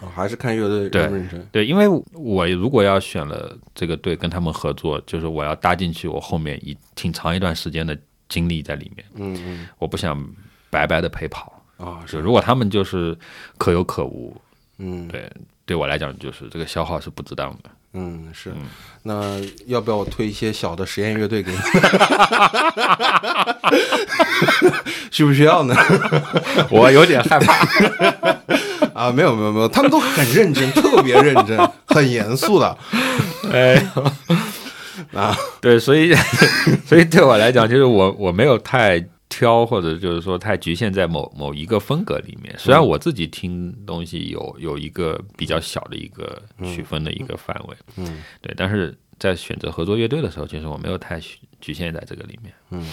哦，还是看乐队对认不认真。对，因为我如果要选了这个队跟他们合作，就是我要搭进去我后面一挺长一段时间的精力在里面，嗯嗯我不想白白的陪跑。啊，是如果他们就是可有可无，嗯对，对我来讲就是这个消耗是不值当的。嗯是。那要不要我推一些小的实验乐队给你？需不需要呢？我有点害怕。啊，没有没有没有，他们都 很认真，特别认真，很严肃的。哎，啊，对，所以所以对我来讲，就是我我没有太挑，或者就是说太局限在某某一个风格里面。虽然我自己听东西有有一个比较小的一个区分的一个范围，嗯。对，但是在选择合作乐队的时候，其实我没有太局局限在这个里面。嗯，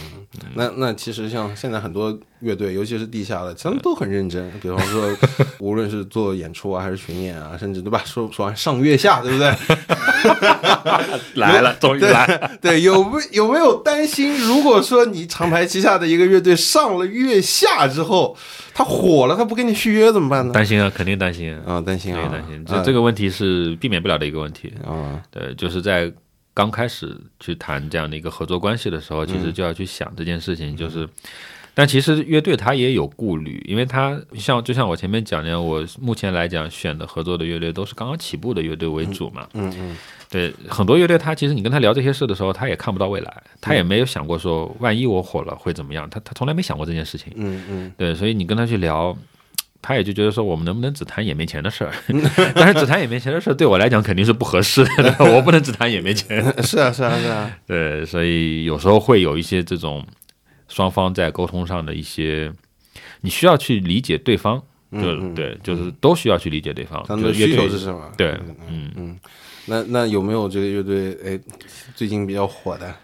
那那其实像现在很多乐队，尤其是地下的，他们都很认真。比方说，无论是做演出啊，还是巡演啊，甚至对吧？说说完上月下，对不对？来了，终于来了。对，有没有没有担心？如果说你厂牌旗下的一个乐队上了月下之后，他火了，他不跟你续约怎么办呢？担心啊，肯定担心啊，担心啊，担心。这这个问题是避免不了的一个问题啊。对，就是在刚开始去谈这样的一个合作关系的时候，其实就要去想这件事情，就是。但其实乐队他也有顾虑，因为他像就像我前面讲的，我目前来讲选的合作的乐队都是刚刚起步的乐队为主嘛。嗯嗯。对，很多乐队他其实你跟他聊这些事的时候，他也看不到未来，他也没有想过说万一我火了会怎么样，他他从来没想过这件事情。嗯嗯。对，所以你跟他去聊，他也就觉得说我们能不能只谈眼面前的事儿？但是只谈眼面前的事儿对我来讲肯定是不合适的，我不能只谈眼面钱。是啊是啊是啊。对，所以有时候会有一些这种。双方在沟通上的一些，你需要去理解对方，就对，就是都需要去理解对方。他们的需求是什么？对，嗯嗯。那那有没有这个乐队？哎，最近比较火的？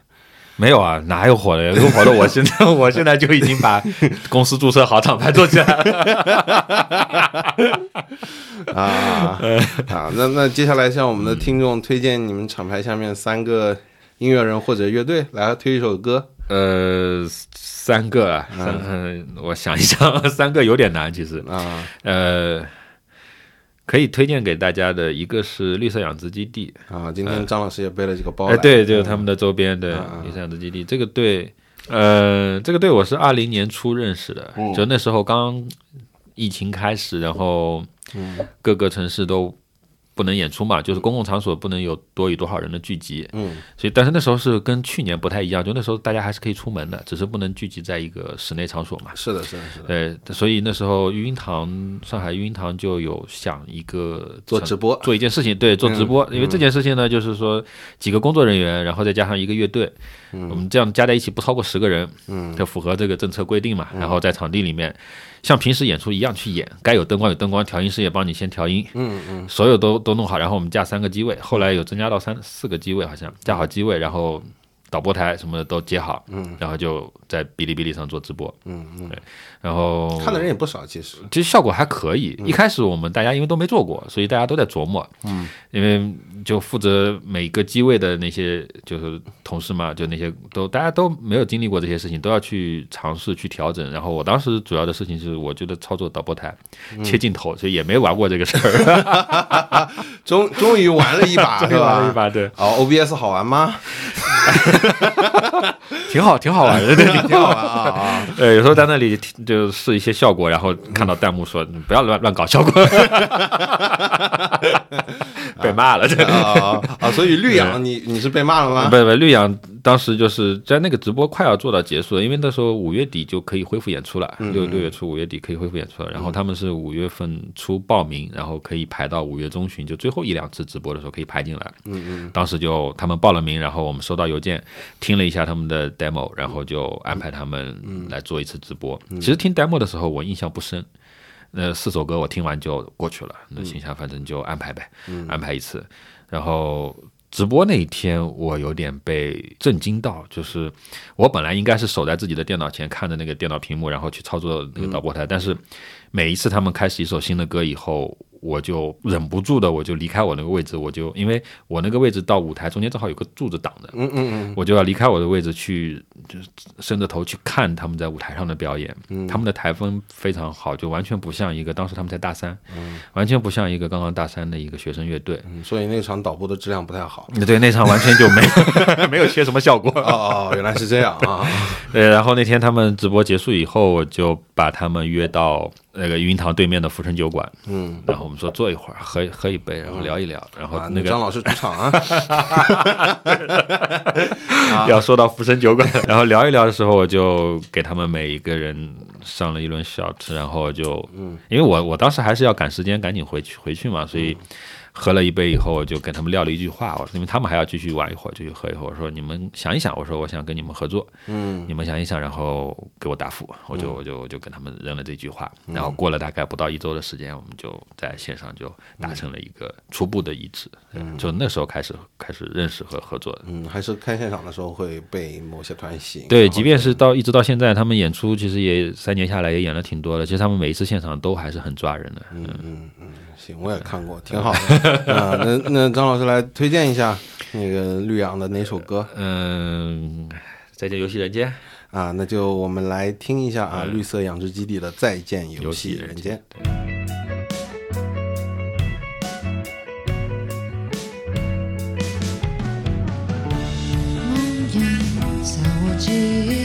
没有啊，哪有火的？有火的，我现在 我现在就已经把公司注册好，厂牌做起来了。啊啊！那那接下来向我们的听众推荐你们厂牌下面三个音乐人或者乐队，来推一首歌。呃，三个啊，嗯，我想一想，三个有点难，其实啊，呃，可以推荐给大家的一个是绿色养殖基地。啊，今天张老师也背了这个包，哎，对，就是他们的周边的绿色养殖基地，这个队，呃，这个队我是二零年初认识的，就那时候刚疫情开始，然后各个城市都。不能演出嘛，就是公共场所不能有多于多少人的聚集。嗯，所以但是那时候是跟去年不太一样，就那时候大家还是可以出门的，只是不能聚集在一个室内场所嘛。是的，是的，是的。对，所以那时候育婴堂，上海育婴堂就有想一个做直播，做一件事情，对，做直播。因为这件事情呢，就是说几个工作人员，然后再加上一个乐队，我们这样加在一起不超过十个人，嗯，就符合这个政策规定嘛。然后在场地里面。像平时演出一样去演，该有灯光有灯光，调音师也帮你先调音，嗯嗯，所有都都弄好，然后我们架三个机位，后来有增加到三四个机位，好像架好机位，然后。导播台什么的都接好，嗯，然后就在哔哩哔哩上做直播，嗯嗯，对，然后看的人也不少，其实其实效果还可以。一开始我们大家因为都没做过，所以大家都在琢磨，嗯，因为就负责每个机位的那些就是同事嘛，就那些都大家都没有经历过这些事情，都要去尝试去调整。然后我当时主要的事情是，我觉得操作导播台、切镜头，所以也没玩过这个事儿，终终于玩了一把，是吧？一把对。哦，OBS 好玩吗？挺好，挺好玩的，对，挺好玩啊啊！呃，有时候在那里就试一些效果，然后看到弹幕说“ 不要乱乱搞效果”，被骂了，这啊啊！所以绿养你你是被骂了吗？不不，绿养。当时就是在那个直播快要做到结束了，因为那时候五月底就可以恢复演出了，六六月初五月底可以恢复演出了。然后他们是五月份初报名，然后可以排到五月中旬，就最后一两次直播的时候可以排进来。嗯嗯。当时就他们报了名，然后我们收到邮件，听了一下他们的 demo，然后就安排他们来做一次直播。其实听 demo 的时候我印象不深，那四首歌我听完就过去了。那心想反正就安排呗，安排一次，然后。直播那一天，我有点被震惊到，就是我本来应该是守在自己的电脑前看着那个电脑屏幕，然后去操作那个导播台，但是每一次他们开始一首新的歌以后。我就忍不住的，我就离开我那个位置，我就因为我那个位置到舞台中间正好有个柱子挡着，嗯嗯嗯，我就要离开我的位置去，就伸着头去看他们在舞台上的表演，他们的台风非常好，就完全不像一个当时他们在大三，完全不像一个刚刚大三的一个学生乐队，所以那场导播的质量不太好，对，那场完全就没 没有切什么效果，哦哦，原来是这样啊，对，然后那天他们直播结束以后，我就把他们约到。那个云堂对面的福成酒馆，嗯，然后我们说坐一会儿，喝喝一杯，然后聊一聊，然后那个张老师主场啊，要说到福成酒馆，然后聊一聊的时候，我就给他们每一个人上了一轮小吃，然后就，嗯，因为我我当时还是要赶时间，赶紧回去回去嘛，所以。喝了一杯以后，我就跟他们撂了一句话，我说因为他们还要继续玩一会儿，继续喝一会儿。我说你们想一想，我说我想跟你们合作，嗯你们想一想，然后给我答复。我就我就我就跟他们扔了这句话，然后过了大概不到一周的时间，我们就在线上就达成了一个初步的一致，就那时候开始开始认识和合作。嗯，还是开现场的时候会被某些团吸引。对，即便是到一直到现在，他们演出其实也三年下来也演了挺多的。其实他们每一次现场都还是很抓人的。嗯嗯嗯，行，我也看过，挺好的。啊，那那张老师来推荐一下那个绿养的哪首歌嗯，再见游戏人间。啊？那就我们来听一下啊，嗯绿色养殖基地的《再见游戏人间》。在我记忆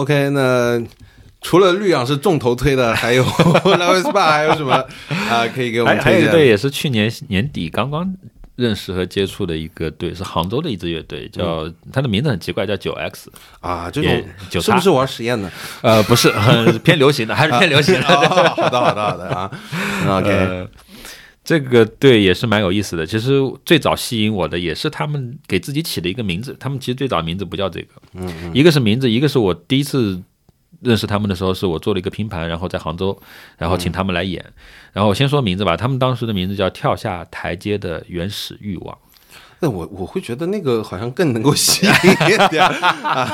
OK，那除了绿氧是重头推的，还有 Love Spa 还有什么啊？可以给我们还还有？一队也是去年年底刚刚认识和接触的一个队，是杭州的一支乐队，叫它的名字很奇怪，叫九 X。啊，这也种九叉是不是玩实验的？呃，不是，很 偏流行的，还是偏流行的。哦好的，好的，好的啊。OK，呃，这个对也是蛮有意思的。其实最早吸引我的也是他们给自己起的一个名字。他们其实最早名字不叫这个，嗯，一个是名字，一个是我第一次认识他们的时候，是我做了一个拼盘，然后在杭州，然后请他们来演。然后我先说名字吧，他们当时的名字叫《跳下台阶的原始欲望》。那我我会觉得那个好像更能够吸引一点啊，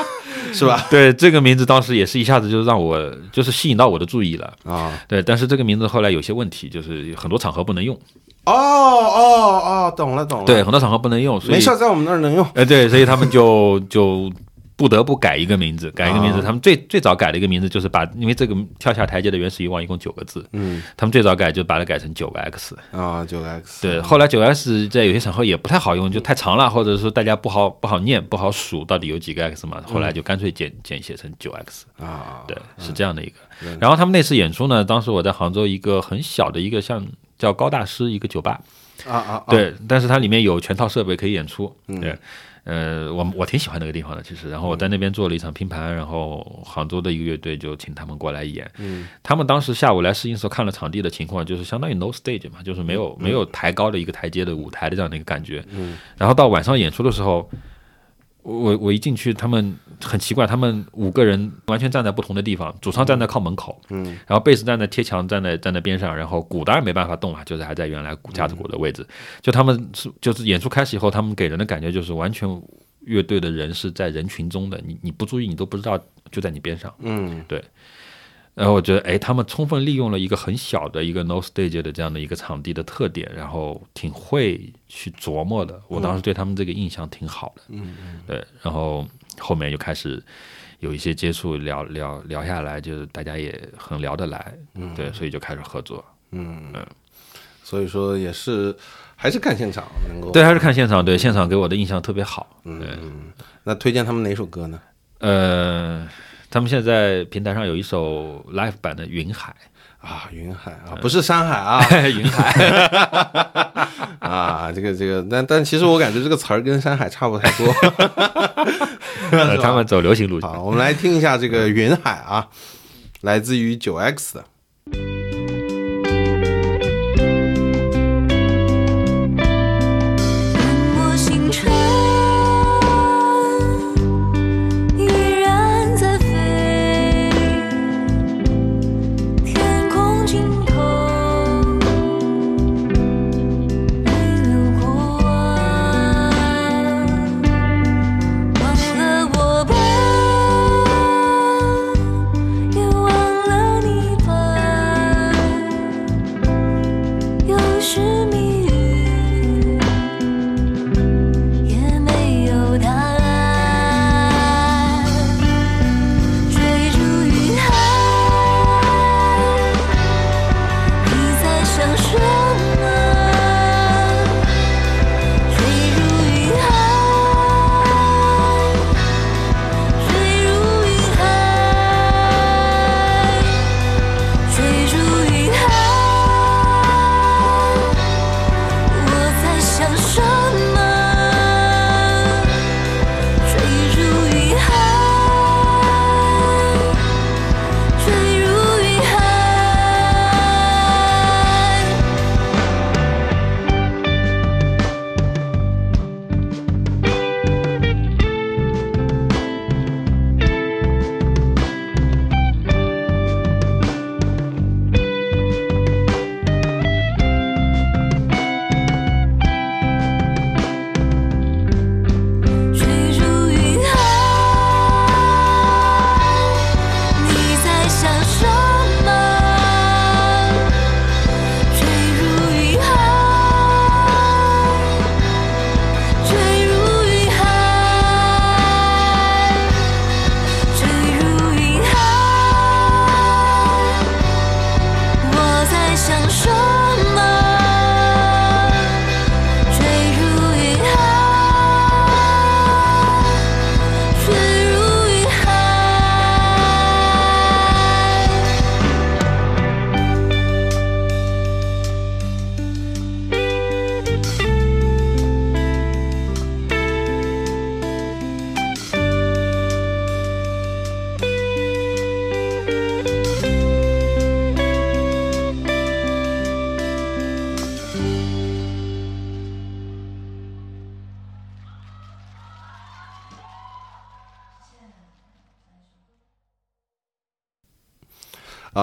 是吧？对这个名字，当时也是一下子就让我就是吸引到我的注意了。啊，对，但是这个名字后来有些问题，就是很多场合不能用。哦哦哦，懂了懂了。对，，很多场合不能用，所以没事，在我们那儿能用。呃，对，所以他们就就不得不改一个名字，改一个名字。啊他们最最早改的一个名字就是把，因为这个跳下台阶的原始欲望一共九个字，嗯他们最早改就把它改成九个 X。啊，九个 X。对，后来九 X 在有些场合也不太好用，就太长了，或者说大家不好不好念、不好数到底有几个 X 嘛，后来就干脆简简写成九 X。啊，对，是这样的一个。然后他们那次演出呢，当时我在杭州一个很小的一个像叫高大师一个酒吧，啊啊，啊，对，但是它里面有全套设备可以演出，对。呃，我我挺喜欢那个地方的，其实。然后我在那边做了一场拼盘，然后杭州的一个乐队就请他们过来演。嗯，他们当时下午来试音的时候看了场地的情况，就是相当于 no stage 嘛，就是没有没有抬高的一个台阶的舞台的这样的一个感觉。嗯，然后到晚上演出的时候，我我我一进去，他们很奇怪，他们五个人完全站在不同的地方，主唱站在靠门口，嗯，然后贝斯站在贴墙，站在站在边上，然后鼓当然没办法动了，就是还在原来鼓架子鼓的位置。就他们是就是演出开始以后，他们给人的感觉就是完全乐队的人是在人群中的，你你不注意你都不知道就在你边上，嗯对。然后我觉得，哎，他们充分利用了一个很小的一个 no stage 的这样的一个场地的特点，然后挺会去琢磨的。我当时对他们这个印象挺好的，嗯嗯，对。然后后面就开始有一些接触，聊聊聊下来，就是大家也很聊得来，嗯，对，所以就开始合作。嗯所以说也是还是看现场能够对，还是看现场，对现场给我的印象特别好。嗯，那推荐他们哪首歌呢？呃，他们现在平台上有一首 live 版的《云海啊，云海啊，不是山海啊》，云海，啊，这个这个，但但其实我感觉这个词儿跟山海差不太多。呃他们走流行路线。好，我们来听一下这个云海啊，来自于九 X 的。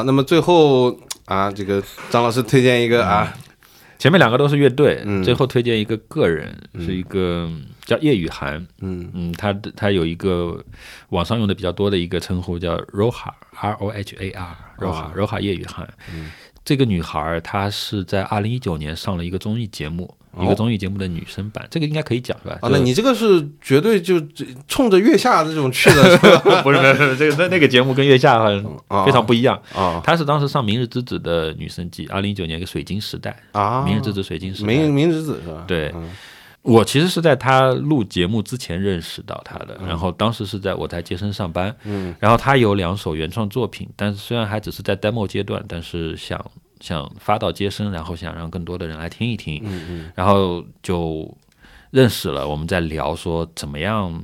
好，那么最后啊，这个张老师推荐一个啊，前面两个都是乐队，嗯。最后推荐一个个人，是一个叫叶雨涵，嗯。嗯，他的他有一个网上用的比较多的一个称呼叫 Roha R O H A R Roha Roha 叶雨涵。这个女孩儿她是在二零一九年上了一个综艺节目，一个综艺节目的女生版，这个应该可以讲是吧？啊，那你这个是绝对就冲着月下这种去的，不是不是不是这个那那个节目跟月下好像啊。非常不一样。啊。她是当时上《明日之子》的女生季，二零一九年一个水晶时代，啊，明日之子》水晶时代。明明之子是吧？对。嗯。我其实是在她录节目之前认识到她的，然后当时是在我在杰森上班，嗯，然后她有两首原创作品，但是虽然还只是在 demo 阶段，但是想想发到街声，然后想让更多的人来听一听，嗯嗯然后就认识了，我们在聊说怎么样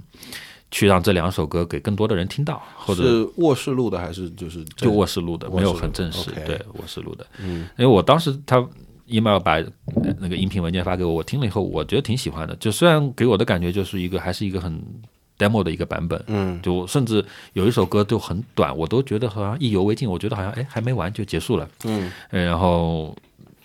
去让这两首歌给更多的人听到，或者是卧室录的还是就是就卧室录的，没有很正式对卧室录的。嗯因为我当时他 email 把呃那个音频文件发给我，我听了以后，我觉得挺喜欢的。就虽然给我的感觉就是一个还是一个很 demo 的一个版本，嗯就甚至有一首歌就很短，我都觉得好像意犹未尽，我觉得好像哎还没完就结束了。嗯呃然后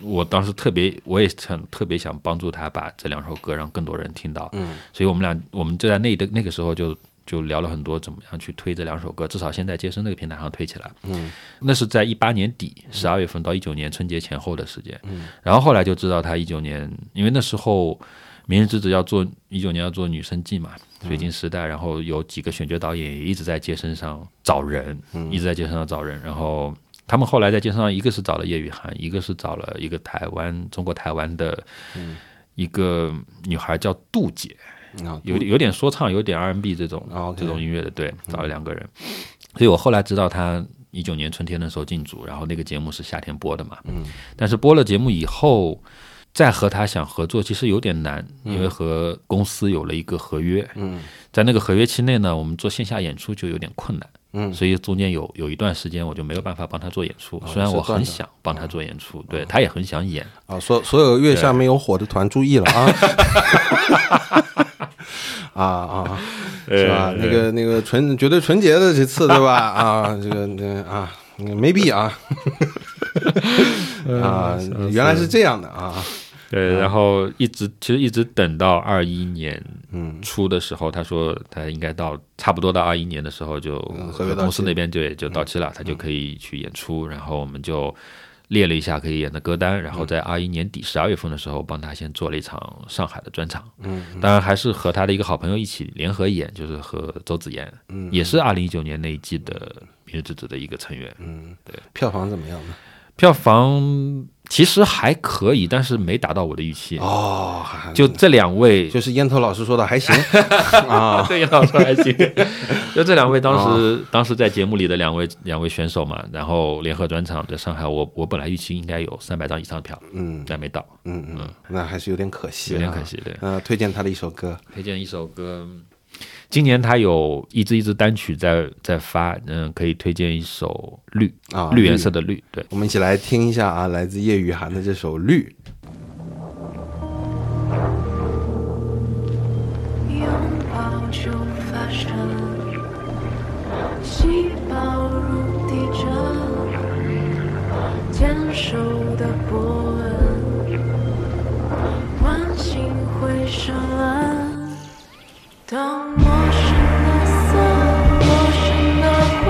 我当时特别，我也很特别想帮助他把这两首歌让更多人听到，嗯所以我们俩我们就在那的那个时候就就聊了很多怎么样去推这两首歌，至少先在接生那个平台上推起来。嗯，那是在一八年底十二月份到一九年春节前后的时间。嗯，然后后来就知道他一九年，因为那时候明日之子》要做一九年要做女生季嘛，水晶时代，然后有几个选角导演也一直在街身上找人，一直在街身上找人，然后他们后来在街上，一个是找了叶雨涵，一个是找了一个台湾中国台湾的一个女孩叫杜姐，啊，有有点说唱，有点 R&B 这种、这种音乐的，对，找了两个人，所以我后来知道他一九年春天的时候进组，然后那个节目是夏天播的嘛，嗯，但是播了节目以后，再和他想合作，其实有点难，因为和公司有了一个合约，嗯，在那个合约期内呢，我们做线下演出就有点困难。嗯所以中间有有一段时间我就没有办法帮他做演出，虽然我很想帮他做演出，对他也很想演，啊，所所有月下没有火的团注意了啊！啊啊，是吧？那个那个纯绝对纯洁的这次对吧？啊，这个这个啊，没必啊啊，原来是这样的啊！对，然后一直其实一直等到二一年嗯。初的时候，他说他应该到差不多到二一年的时候就公司那边就也就到期了，他就可以去演出，然后我们就列了一下可以演的歌单，然后在二一年底十二月份的时候帮他先做了一场上海的专场，嗯，当然还是和他的一个好朋友一起联合演，就是和周子妍，嗯。也是二零一九年那一季的《明日之子》的一个成员，嗯，对，票房怎么样呢？票房其实还可以，但是没达到我的预期，哦，就这两位就是烟头老师说的还行。啊，对，老师还行。就这两位当时、当时在节目里的两位两位选手嘛，然后联合专场在上海，我我本来预期应该有三百张以上的票，嗯。但没到，嗯嗯，那还是有点可惜，有点可惜。。对，呃，推荐他的一首歌，推荐一首歌，今年他有一支一支单曲在在发，嗯，可以推荐一首《绿》啊绿颜色的绿，对。我们一起来听一下啊，来自叶雨涵的这首《绿》。拥抱就发生，细胞如地震，坚守的波纹，唤醒回声。当陌生的色，陌生的灰，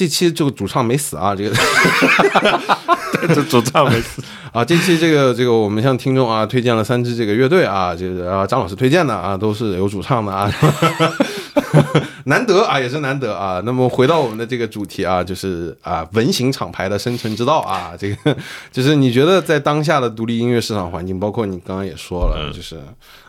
这期这个主唱没死啊，这个 这主唱没死，啊，这期这个这个我们向听众啊推荐了三支这个乐队啊，这个啊张老师推荐的啊，都是有主唱的啊，难得啊，也是难得啊。那么回到我们的这个主题啊，就是啊文型厂牌的生存之道啊，这个就是你觉得在当下的独立音乐市场环境，包括你刚刚也说了，就是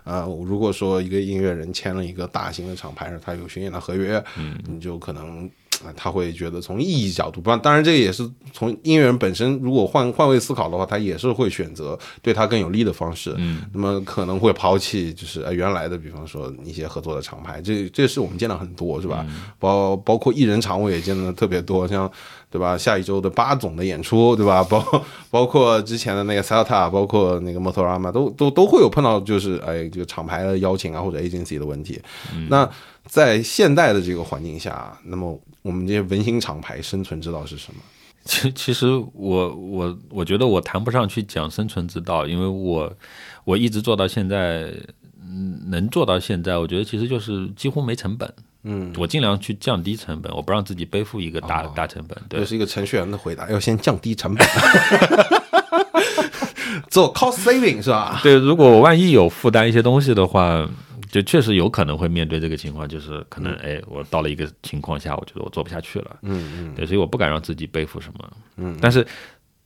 啊，如果说一个音乐人签了一个大型的厂牌，他有巡演的合约，嗯，你就可能。啊他会觉得从意义角度，不然当然这个也是从音乐人本身，如果换换位思考的话，他也是会选择对他更有利的方式。嗯，那么可能会抛弃就是呃原来的，比方说一些合作的厂牌，这这是我们见到很多是吧？包包括艺人场我也见的特别多，像对吧？下一周的八总的演出对吧？包 包括之前的那个 Celta，包括那个 Motorama，都都都会有碰到就是哎这个厂牌的邀请啊或者 agency 的问题。那在现代的这个环境下，那么我们这些文型厂牌生存之道是什么？其其实我我我觉得我谈不上去讲生存之道，因为我我一直做到现在，嗯能做到现在，我觉得其实就是几乎没成本。嗯，我尽量去降低成本，我不让自己背负一个大、大成本。对这，是一个程序员的回答，要先降低成本，做 cost saving 是吧？对，如果我万一有负担一些东西的话，就确实有可能会面对这个情况，就是可能哎，我到了一个情况下，我觉得我做不下去了。嗯嗯对，所以我不敢让自己背负什么。嗯，但是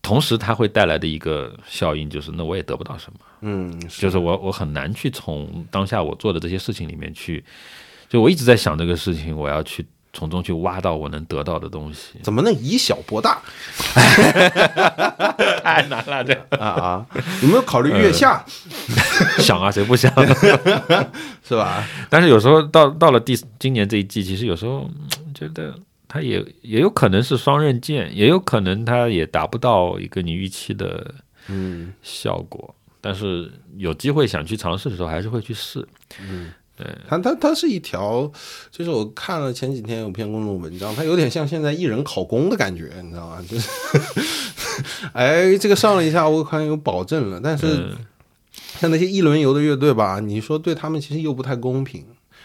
同时它会带来的一个效应就是，那我也得不到什么，嗯，就是我我很难去从当下我做的这些事情里面去，就我一直在想这个事情，我要去从中去挖到我能得到的东西。怎么能以小博大 太难了，这啊啊？有没有考虑月下、想啊，谁不想？是吧？但是有时候到到了第今年这一季，其实有时候嗯觉得它也也有可能是双刃剑，也有可能它也达不到一个你预期的嗯效果。但是有机会想去尝试的时候，还是会去试。它它它是一条，就是我看了前几天有篇公众文章，它有点像现在艺人考公的感觉，你知道吗？就是，哎，这个上了一下，我好像有保证了，但是嗯像那些一轮游的乐队吧，你说对他们其实又不太公平，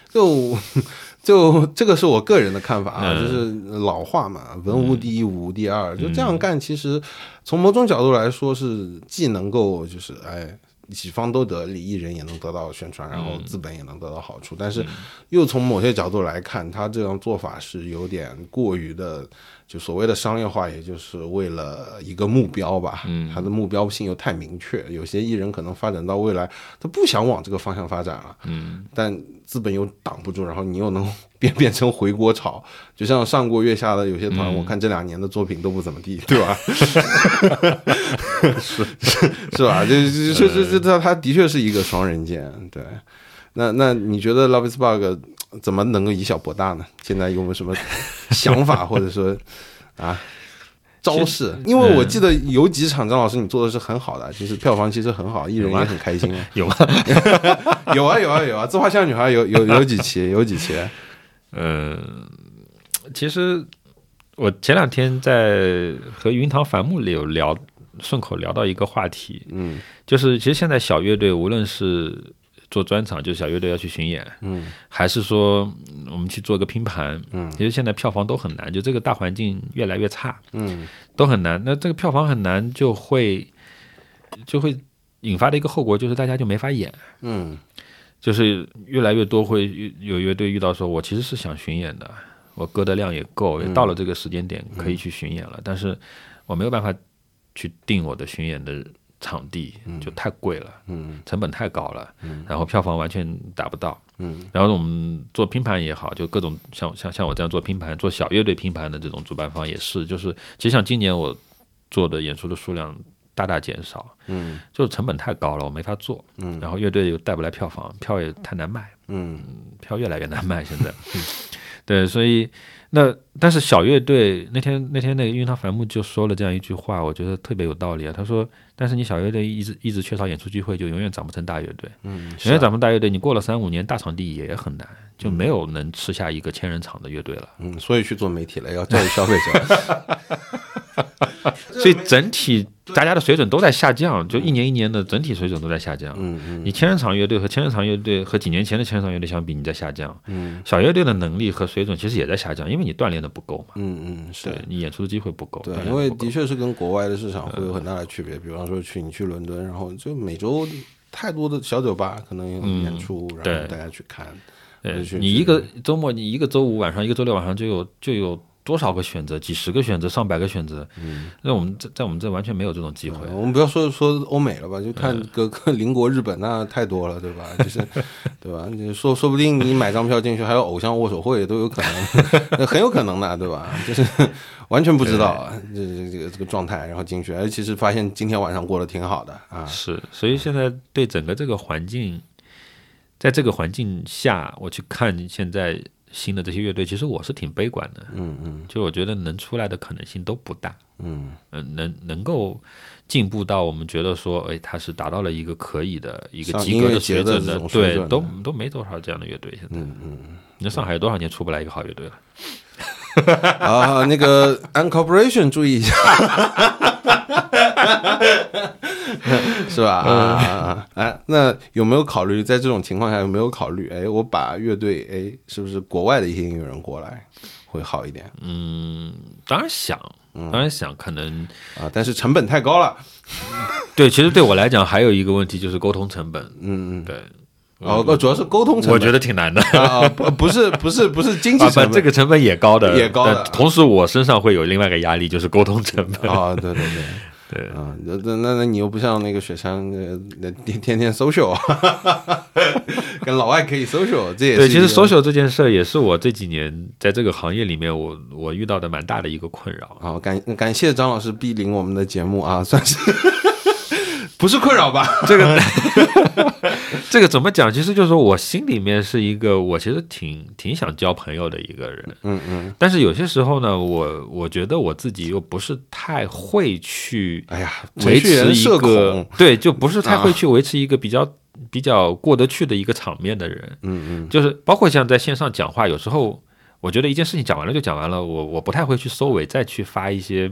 就 就这个是我个人的看法啊，嗯就是老话嘛，文无第一，武无第二，就这样干，其实从某种角度来说是既能够就是哎。几方都得利，艺人也能得到宣传，然后资本也能得到好处，但是又从某些角度来看，他这样做法是有点过于的，就所谓的商业化，也就是为了一个目标吧。嗯，他的目标性又太明确，有些艺人可能发展到未来，他不想往这个方向发展了。嗯，但资本又挡不住，然后你又能变变成回锅炒，就像上过月下的有些团，我看这两年的作品都不怎么地，对吧？是是吧？这这这这这他他的确是一个双刃剑，对。那那你觉得 Love is Bug 怎么能够以小博大呢？现在有没有什么想法或者说啊招式？因为我记得有几场张老师你做的是很好的，就是票房其实很好，艺人也很开心啊。有啊，有啊有啊有啊，自画像女孩有有有几期有几期，嗯，其实我前两天在和云堂繁木里有聊，顺口聊到一个话题，嗯就是其实现在小乐队无论是做专场，就是小乐队要去巡演，嗯。还是说嗯我们去做个拼盘，嗯。其实现在票房都很难，就这个大环境越来越差，嗯。都很难。那这个票房很难，就会就会引发的一个后果就是大家就没法演，嗯。就是越来越多会有乐队遇到说，我其实是想巡演的，我歌的量也够，也到了这个时间点可以去巡演了，但是我没有办法去定我的巡演的场地，就太贵了，嗯。成本太高了，然后票房完全达不到。嗯。然后我们做拼盘也好，就各种像像像我这样做拼盘、做小乐队拼盘的这种主办方也是，就是其实像今年我做的演出的数量大大减少，嗯。就是成本太高了，我没法做，嗯。然后乐队又带不来票房，票也太难卖，嗯票越来越难卖，现在，对，所以那但是小乐队那天那天那个云堂繁木就说了这样一句话，我觉得特别有道理啊。他说，但是你小乐队一直一直缺少演出机会，就永远长不成大乐队。嗯，永远长不成大乐队，你过了三五年，大场地也很难，就没有能吃下一个千人场的乐队了。嗯，所以去做媒体了，要教育消费者。所以整体大家的水准都在下降，就一年一年的整体水准都在下降。嗯嗯你千人场乐队和千人场乐队和几年前的千人场乐队相比，你在下降。嗯小乐队的能力和水准其实也在下降，因为你锻炼的不够嘛。嗯嗯，是。你演出的机会不够。对因为的确是跟国外的市场会有很大的区别。比方说去你去伦敦，然后就每周太多的小酒吧可能有演出，然对后大家去看。对你一个周末，你一个周五晚上，一个周六晚上就有就有多少个选择，几十个选择，上百个选择。嗯，那我们在在我们这完全没有这种机会。我们不要说说欧美了吧，就看嗯各 个邻国日本那太多了，对吧？就是，对吧？你说说不定你买张票进去还有偶像握手会都有可能，那 很有可能的，对吧？就是完全不知道啊，这这这个这个状态，然后进去，哎，其实发现今天晚上过得挺好的啊。是，所以现在对整个这个环境，在这个环境下，我去看现在新的这些乐队，其实我是挺悲观的。嗯嗯就我觉得能出来的可能性都不大。嗯嗯，能能够进步到我们觉得说，哎，他是达到了一个可以的一个及格音乐节水准的对，都都没多少这样的乐队。现在，嗯嗯。那上海有多少年出不来一个好乐队了？啊，那个 Uncorporation 注意一下，是吧？啊，哎，那有没有考虑在这种情况下有没有考虑？哎，我把乐队，哎，是不是国外的一些音乐人过来会好一点嗯，当然想，嗯当然想，可能啊？但是成本太高了。对，其实对我来讲还有一个问题就是沟通成本，嗯嗯，对，哦，主要是沟通成本。我觉得挺难的。啊，不不是不是不是经济成本，这个成本也高的，也高的同时，我身上会有另外一个压力，就是沟通成本。啊，对对对。对，啊，那那那那你又不像那个雪山，天天天 social，跟老外可以 social，这也是对，其实 social 这件事也是我这几年在这个行业里面我我遇到的蛮大的一个困扰。好，感感谢张老师莅临我们的节目啊，算是不是困扰吧？这个 这个怎么讲？其实就是说我心里面是一个我其实挺挺想交朋友的一个人，嗯嗯，但是有些时候呢，我我觉得我自己又不是太会去哎呀，维持一个，对，就不是太会啊去维持一个比较比较过得去的一个场面的人。嗯嗯就是包括像在线上讲话，有时候我觉得一件事情讲完了就讲完了，我我不太会去收尾，再去发一些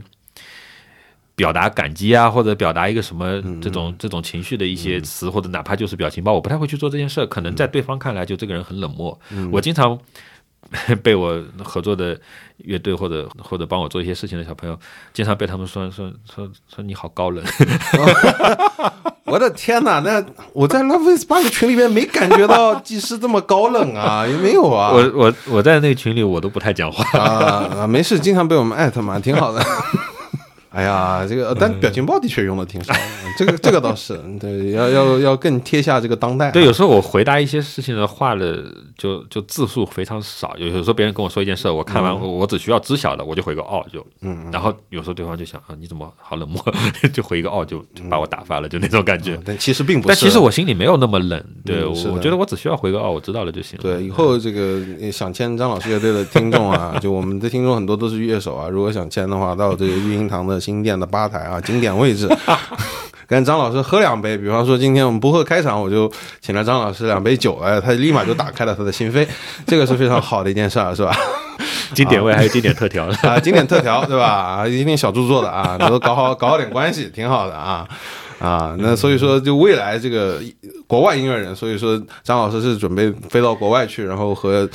表达感激啊，或者表达一个什么这种、这种情绪的一些词，或者哪怕就是表情包，我不太会去做这件事儿。可能在对方看来，就这个人很冷漠。我经常 被我合作的乐队或者或者帮我做一些事情的小朋友，经常被他们说说说说你好高冷。我的天哪，那我在 Love is Bug 群里面没感觉到技师这么高冷啊，也没有啊？我我我在那个群里我都不太讲话。啊啊，没事，经常被我们艾特嘛，挺好的。哎呀，这个但表情包的确用的挺少的，这个这个倒是对，要要要更贴下这个当代啊。对，有时候我回答一些事情的话的，就就字数非常少。有有时候别人跟我说一件事，我看完、我我只需要知晓的，我就回个哦，就嗯。然后有时候对方就想啊，你怎么好冷漠，就回一个哦，就就把我打发了，就那种感觉。但其实并不是。但其实我心里没有那么冷，对我嗯我觉得我只需要回个哦，我知道了就行了。对以后这个呃想签张老师乐队的听众啊，就我们的听众很多都是乐手啊，如果想签的话，到这个育婴堂的新店的吧台啊，经典位置。跟张老师喝两杯，比方说今天我们播客开场，我就请了张老师两杯酒，哎，他立马就打开了他的心扉，这个是非常好的一件事儿，是吧？经典位还有经典特调的。啊，经典特调对吧？啊，一定小猪做的啊，能够搞好搞好点关系，挺好的啊啊。那所以说，就未来这个国外音乐人，所以说张老师是准备飞到国外去，然后和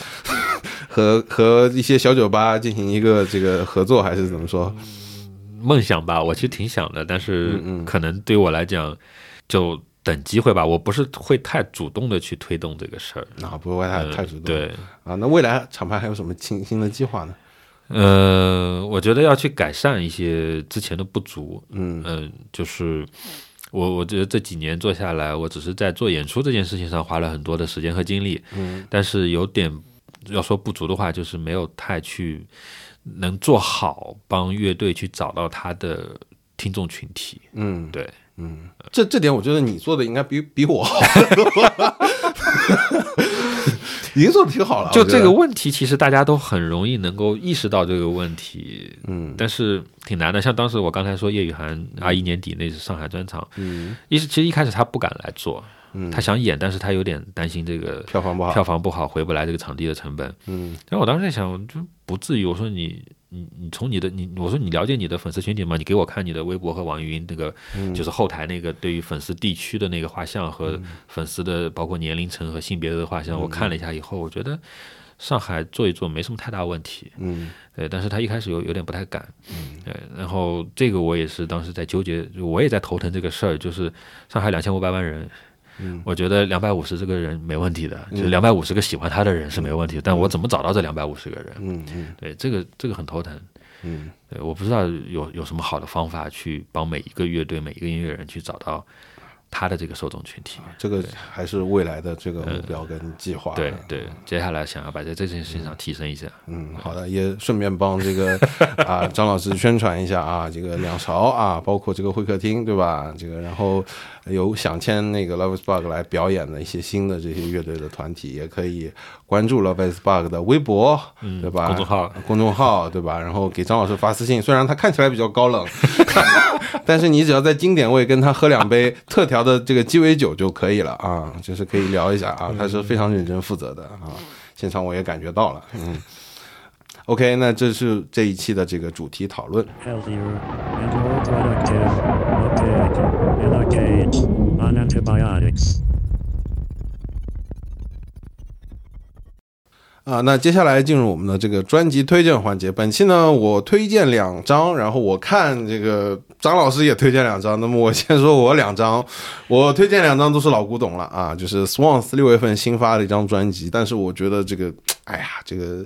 和和一些小酒吧进行一个这个合作，还是怎么说？梦想吧，我其实挺想的，但是嗯可能对我来讲，就等机会吧。我不是会太主动的去推动这个事儿。啊，不会太嗯太主动。对，啊，那未来厂牌还有什么新新的计划呢？呃，我觉得要去改善一些之前的不足。嗯嗯、就是我我觉得这几年做下来，我只是在做演出这件事情上花了很多的时间和精力，嗯但是有点要说不足的话，就是没有太去能做好帮乐队去找到他的听众群体。嗯，对，嗯，这这点我觉得你做的应该比比我好，已经做的挺好了。就这个问题，其实大家都很容易能够意识到这个问题，嗯但是挺难的。像当时我刚才说叶雨涵二一年底那是上海专场，嗯一是其实一开始他不敢来做，嗯，他想演，但是他有点担心这个票房不好，票房不好，回不来这个场地的成本。嗯然后我当时在想，就不至于。我说你你你从你的你，我说你了解你的粉丝群体吗？你给我看你的微博和网易云那个，嗯就是后台那个对于粉丝地区的那个画像和粉丝的包括年龄层和性别的画嗯像，我看了一下以后，我觉得上海做一做没什么太大问题。嗯对，但是他一开始有有点不太敢，对，然后这个我也是当时在纠结，我也在头疼这个事儿，就是上海两千五百万人，嗯。我觉得两百五十这个人没问题的，就是两百五十个喜欢他的人是没问题的，但我怎么找到这两百五十个人？嗯嗯。对，这个这个很头疼，嗯。对，我不知道有有什么好的方法去帮每一个乐队、每一个音乐人去找到他的这个受众群体。这个还是未来的这个目标跟计划。对对，接下来想要把在这件事情上提升一下。嗯，好的，也顺便帮这个 啊张老师宣传一下啊，这个两朝啊，包括这个会客厅，对吧？这个然后有想签那个 Love is Bug 来表演的一些新的这些乐队的团体，也可以关注 Love is Bug 的微博，对吧？公众号公众号，对吧？然后给张老师发私信，虽然他看起来比较高冷，但是你只要在经典位跟他喝两杯 特调的这个鸡尾酒就可以了啊，就是可以聊一下啊，他是非常认真负责的啊。现场我也感觉到了，嗯。OK，那这是这一期的这个主题讨论。healthier, and more productive. Okay, and I 啊，那接下来进入我们的这个专辑推荐环节。本期呢，我推荐两张，然后我看这个张老师也推荐两张。那么我先说我两张，我推荐两张都是老古董了啊，就是 Swans 六月份新发的一张专辑，但是我觉得这个，哎呀，这个。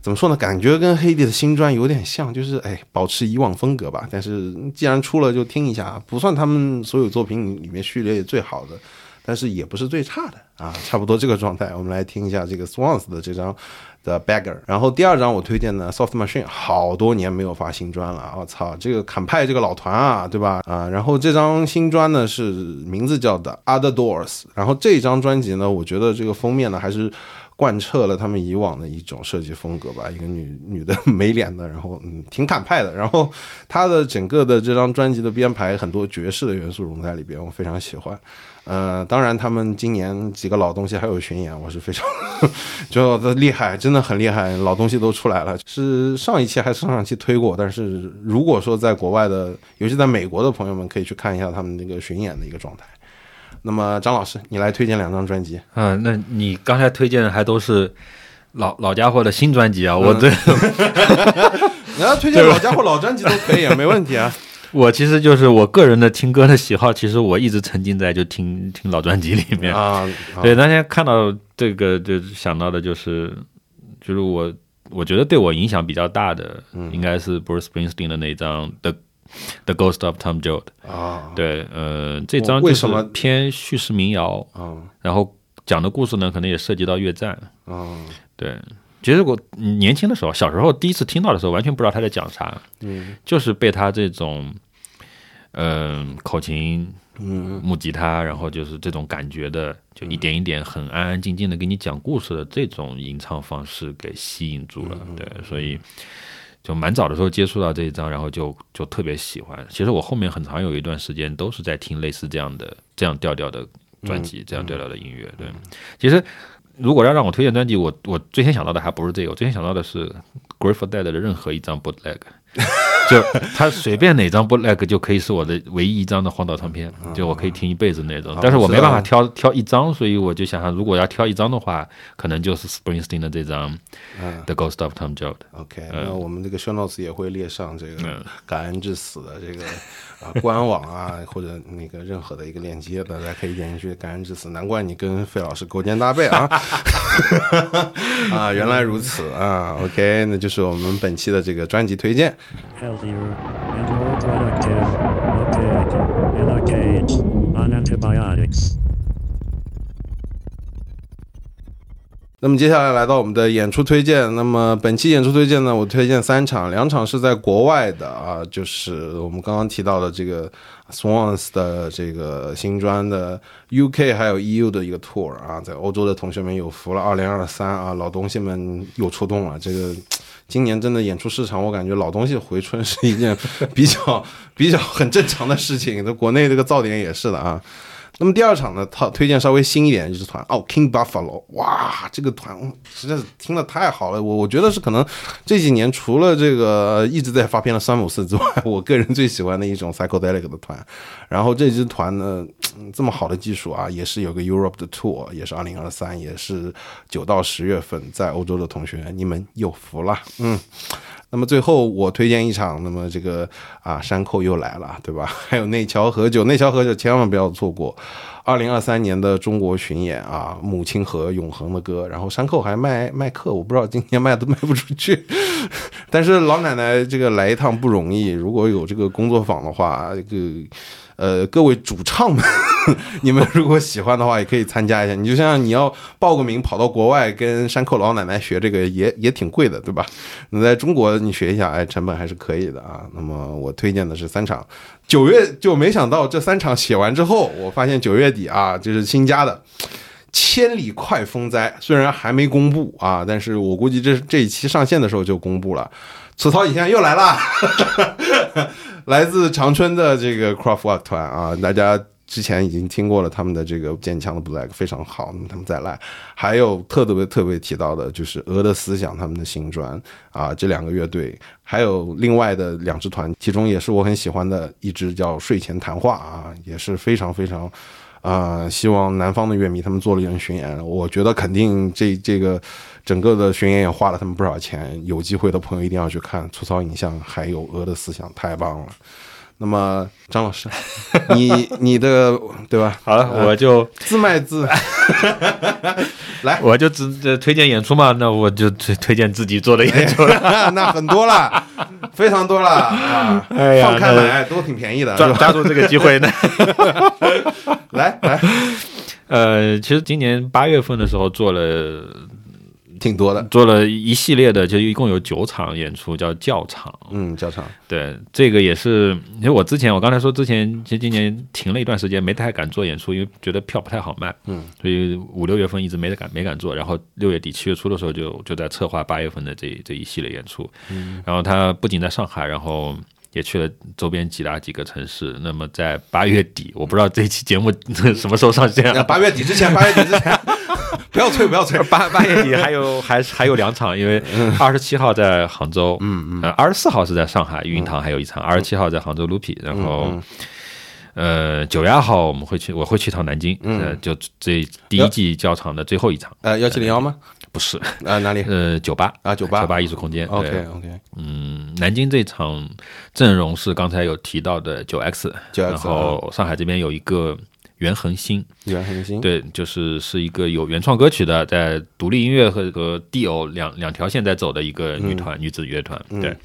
怎么说呢？感觉跟黑帝的新专有点像，就是哎，保持以往风格吧。但是既然出了，就听一下，不算他们所有作品里面序列最好的，但是也不是最差的啊，差不多这个状态。我们来听一下这个 Swans 的这张 The Beggar。然后第二张我推荐的 Soft Machine，好多年没有发新专了，我操，这个坎派这个老团啊，对吧？啊，然后这张新专呢是名字叫的 Other Doors。然后这张专辑呢，我觉得这个封面呢还是。贯彻了他们以往的一种设计风格吧，一个女女的没脸的，然后嗯挺坦派的，然后她的整个的这张专辑的编排很多爵士的元素融在里边，我非常喜欢。呃，当然他们今年几个老东西还有巡演，我是非常觉得厉害，真的很厉害，老东西都出来了。是上一期还是上上期推过？但是如果说在国外的，尤其在美国的朋友们，可以去看一下他们那个巡演的一个状态。那么张老师，你来推荐两张专辑。嗯，那你刚才推荐的还都是老老家伙的新专辑啊？我这 你要推荐老家伙老专辑都可以啊，没问题啊。我其实就是我个人的听歌的喜好，其实我一直沉浸在就听听老专辑里面啊。对，那天看到这个就想到的就是就是我我觉得对我影响比较大的，应该是 Bruce Springsteen 的那张的。The Ghost of Tom Joad 啊，对，呃，这张为什么偏叙事民谣啊？然后讲的故事呢，可能也涉及到越战啊。对，其实我年轻的时候，小时候第一次听到的时候，完全不知道他在讲啥，嗯，就是被他这种，嗯，口琴，嗯，木吉他，然后就是这种感觉的，就一点一点很安安静静的给你讲故事的这种吟唱方式给吸引住了。对，所以。就蛮早的时候接触到这一张，然后就就特别喜欢。其实我后面很长有一段时间都是在听类似这样的这样调调的专辑，这样调调的音乐。对，其实如果要让我推荐专辑，我我最先想到的还不是这个，我最先想到的是 Grateful Dead 的任何一张 Bootleg。就他随便哪张 bootleg 就可以是我的唯一一张的荒岛唱片，就我可以听一辈子那种。但是我没办法挑挑一张，所以我就想想，如果要挑一张的话，可能就是 Springsteen 的这张 The Ghost of Tom Joad。OK，那我们这个 show notes 也会列上这个感恩至死的这个啊官网啊或者那个任何的一个链接，大家可以点进去。感恩至死，难怪你跟费老师勾肩搭背啊！啊，原来如此啊。OK，那就是我们本期的这个专辑推荐。antibiotics. 那么接下来来到我们的演出推荐。那么本期演出推荐呢，我推荐三场，两场是在国外的啊，就是我们刚刚提到的这个 Swans 的这个新专的 UK 还有 EU 的一个 tour 啊，在欧洲的同学们有福了，二零二三啊，老东西们又出动了。这个今年真的演出市场，我感觉老东西回春是一件比较 比较很正常的事情。那国内这个噪点也是的啊。那么第二场呢，他推荐稍微新一点的一支团哦，King Buffalo，哇，这个团实在是听的太好了，我我觉得是可能这几年除了这个一直在发片的山姆斯之外，我个人最喜欢的一种 psychedelic 的团。然后这支团呢，这么好的技术啊，也是有个 Europe 的 tour，也是二零二三，也是九到十月份在欧洲的同学，你们有福了，嗯。那么最后我推荐一场，那么这个啊山口又来了，对吧？还有内桥和酒，内桥和酒千万不要错过，二零二三年的中国巡演啊，母亲河永恒的歌，然后山口还卖卖课，我不知道今年卖都卖不出去，但是老奶奶这个来一趟不容易，如果有这个工作坊的话，这个。呃，各位主唱们，你们如果喜欢的话，也可以参加一下。你就像你要报个名，跑到国外跟山口老奶奶学这个，也也挺贵的，对吧？你在中国你学一下，哎，成本还是可以的啊。那么我推荐的是三场，九月就没想到这三场写完之后，我发现九月底啊，就是新加的《千里快风灾》，虽然还没公布啊，但是我估计这这一期上线的时候就公布了。此涛影像又来了。来自长春的这个 Craftwork 团啊，大家之前已经听过了他们的这个坚强的 Black 非常好，那么他们再来，还有特别特别提到的就是俄的思想他们的新专啊，这两个乐队，还有另外的两支团，其中也是我很喜欢的一支叫睡前谈话啊，也是非常非常。啊、希望南方的乐迷他们做了一轮巡演，我觉得肯定这这个整个的巡演也花了他们不少钱，有机会的朋友一定要去看粗糙影像，还有鹅的思想，太棒了。那么张老师，你你的对吧？好了，我就自卖自 来，我就只这推荐演出嘛，那我就推推荐自己做的演出了。那很多了，非常多了啊！哎呀放开来都挺便宜的，抓抓住这个机会呢。来来，呃，其实今年八月份的时候做了挺多的，做了一系列的，就一共有九场演出，叫教场。嗯，教场，对，这个也是，因为我之前我刚才说之前，其实今年停了一段时间，没太敢做演出，因为觉得票不太好卖，嗯，所以五六月份一直没敢没敢做，然后六月底七月初的时候就就在策划八月份的这这一系列演出，嗯，然后他不仅在上海，然后。也去了周边几大几个城市。那么在八月底，我不知道这一期节目 什么时候上线啊？八月底之前，八月底之前，不要催，不要催。八八月底还有还还有两场，因为二十七号在杭州，嗯嗯，二十四号是在上海云堂还有一场，二十七号在杭州 Lupi，然后。呃，九月二号我们会去，我会去趟南京，呃，就这第一季较场的最后一场，呃，幺七零幺吗？不是，啊，哪里？呃，酒吧。啊，酒吧，酒吧艺术空间。OK 对。OK，嗯，南京这场阵容是刚才有提到的九 X，9X 然后上海这边有一个袁恒星，袁恒星，对，就是是一个有原创歌曲的，在独立音乐和和 DO 两两条线在走的一个女团、女子乐团。对，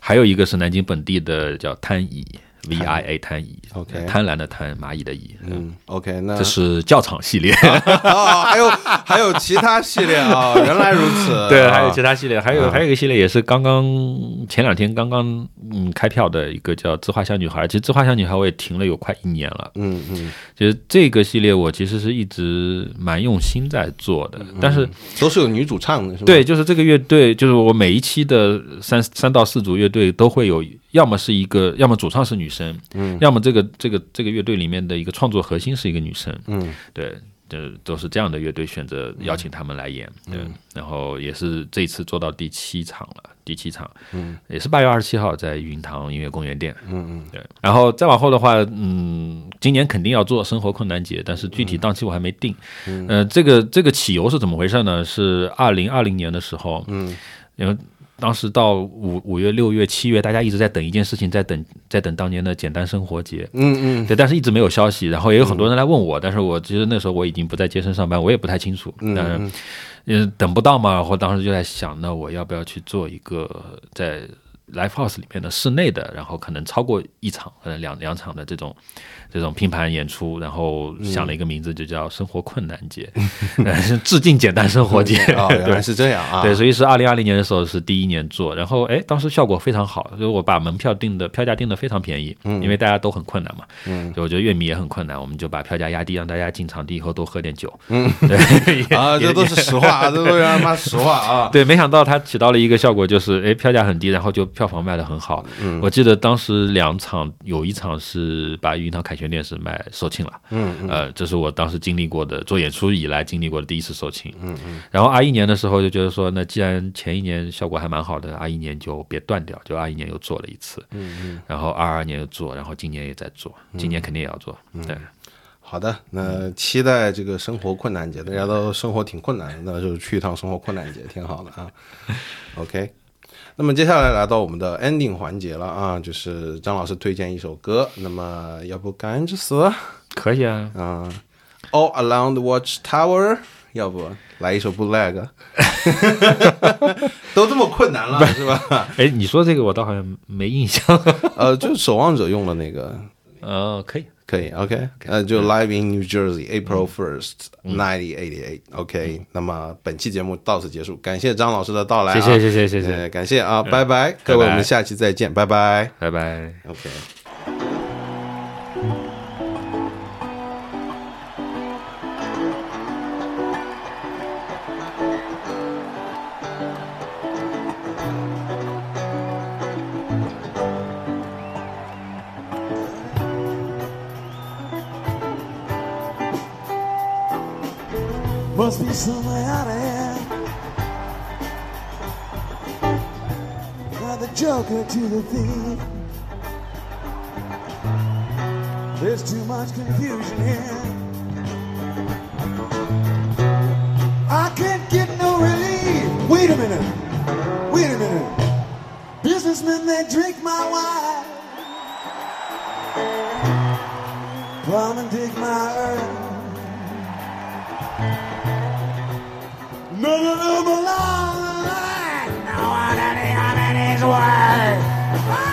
还有一个是南京本地的叫贪乙 V I A 贪蚁 OK 贪婪的贪，蚂蚁的蚁。嗯，OK，那这是教场系列，哦，还有还有其他系列啊，原来如此。对，啊还有其他系列，还有还有一个系列也是刚刚前两天刚刚嗯开票的一个叫《自画像女孩》，其实《自画像女孩》我也停了有快一年了。嗯嗯，其实这个系列我其实是一直蛮用心在做的，但是都是有女主唱的，是吗？对，就是这个乐队，就是我每一期的三三到四组乐队都会有，要么是一个，要么主唱是女生，嗯，要么这个这个这个乐队里面的一个创作核心是一个女生，嗯，对，就都是这样的乐队选择邀请他们来演，对，然后也是这一次做到第七场了，第七场，嗯，也是八月二十七号在云堂音乐公园店，嗯嗯，对，然后再往后的话，嗯，今年肯定要做生活困难节，但是具体档期我还没定。嗯，呃，这个这个起由是怎么回事呢？是二零二零年的时候，嗯，因为当时到五五月、六月、七月，大家一直在等一件事情，在等在等当年的简单生活节。嗯嗯。对，但是一直没有消息，然后也有很多人来问我，但是我其实那时候我已经不在街声上班，我也不太清楚，但是嗯等不到嘛，然后当时就在想，那我要不要去做一个在 live house 里面的室内的，然后可能超过一场或者两两场的这种这种拼盘演出，然后想了一个名字，就叫生活困难节，致敬简单生活节，哦，原来。是这样啊。对，所以是二零二零年的时候是第一年做，然后哎，当时效果非常好，所以我把门票定的票价定的非常便宜，因为大家都很困难嘛，嗯，就我觉得乐迷也很困难，我们就把票价压低，让大家进场地以后多喝点酒，嗯，对，啊，这都是实话啊，这都是他妈实话啊。对，没想到它起到了一个效果，就是哎，票价很低，然后就票房卖的很好。嗯，我记得当时两场，有一场是把云堂凯旋殿是卖售罄了。嗯呃，这是我当时经历过的做演出以来经历过的第一次售罄。嗯嗯。然后二一年的时候就觉得说，那既然前一年效果还蛮好的，二一年就别断掉，就二一年又做了一次。嗯嗯。然后二二年又做，然后今年也在做，今年肯定也要做。对。好的，那期待这个生活困难节，大家都生活挺困难的，那就去一趟生活困难节，挺好的啊。OK，那么接下来来到我们的 ending 环节了啊，就是张老师推荐一首歌，那么要不感恩之死可以啊，啊，All Around the Watchtower，要不来一首 Bootleg，都这么困难了是吧？哎，你说这个我倒好像没印象。呃，就是守望者用的那个。呃，可以。可以，OK，那，就 Live in New Jersey April first nineteen eighty eight，OK。那么本期节目到此结束，感谢张老师的到来啊，谢谢谢谢谢谢呃感谢啊，拜拜，各位，我们下期再见，拜拜拜拜。，OK。must be somebody. Got the joker to the thief. There's too much confusion here. I can't get no relief. Wait a minute. Wait a minute. Businessmen that drink my wine. come and dig my earth. Never am alive. No one any of it is worth.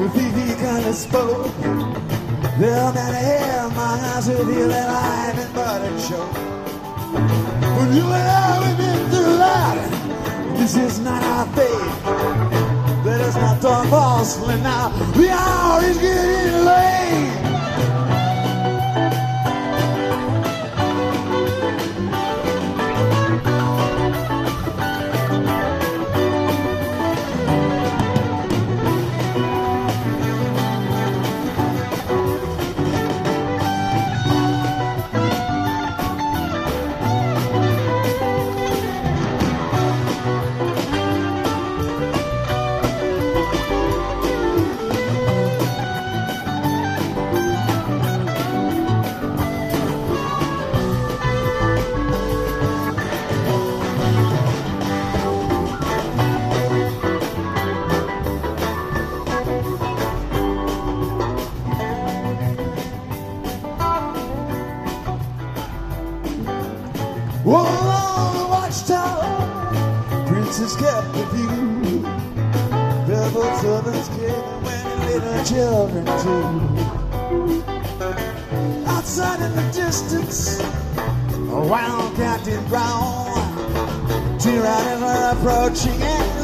If Vivi kinda spoke. Well, man, I have my eyes with you that I haven't but a joke. But you and I, we've been through that. This is not our fate. Let us not talk falsely now. We always get in late. Watching. it.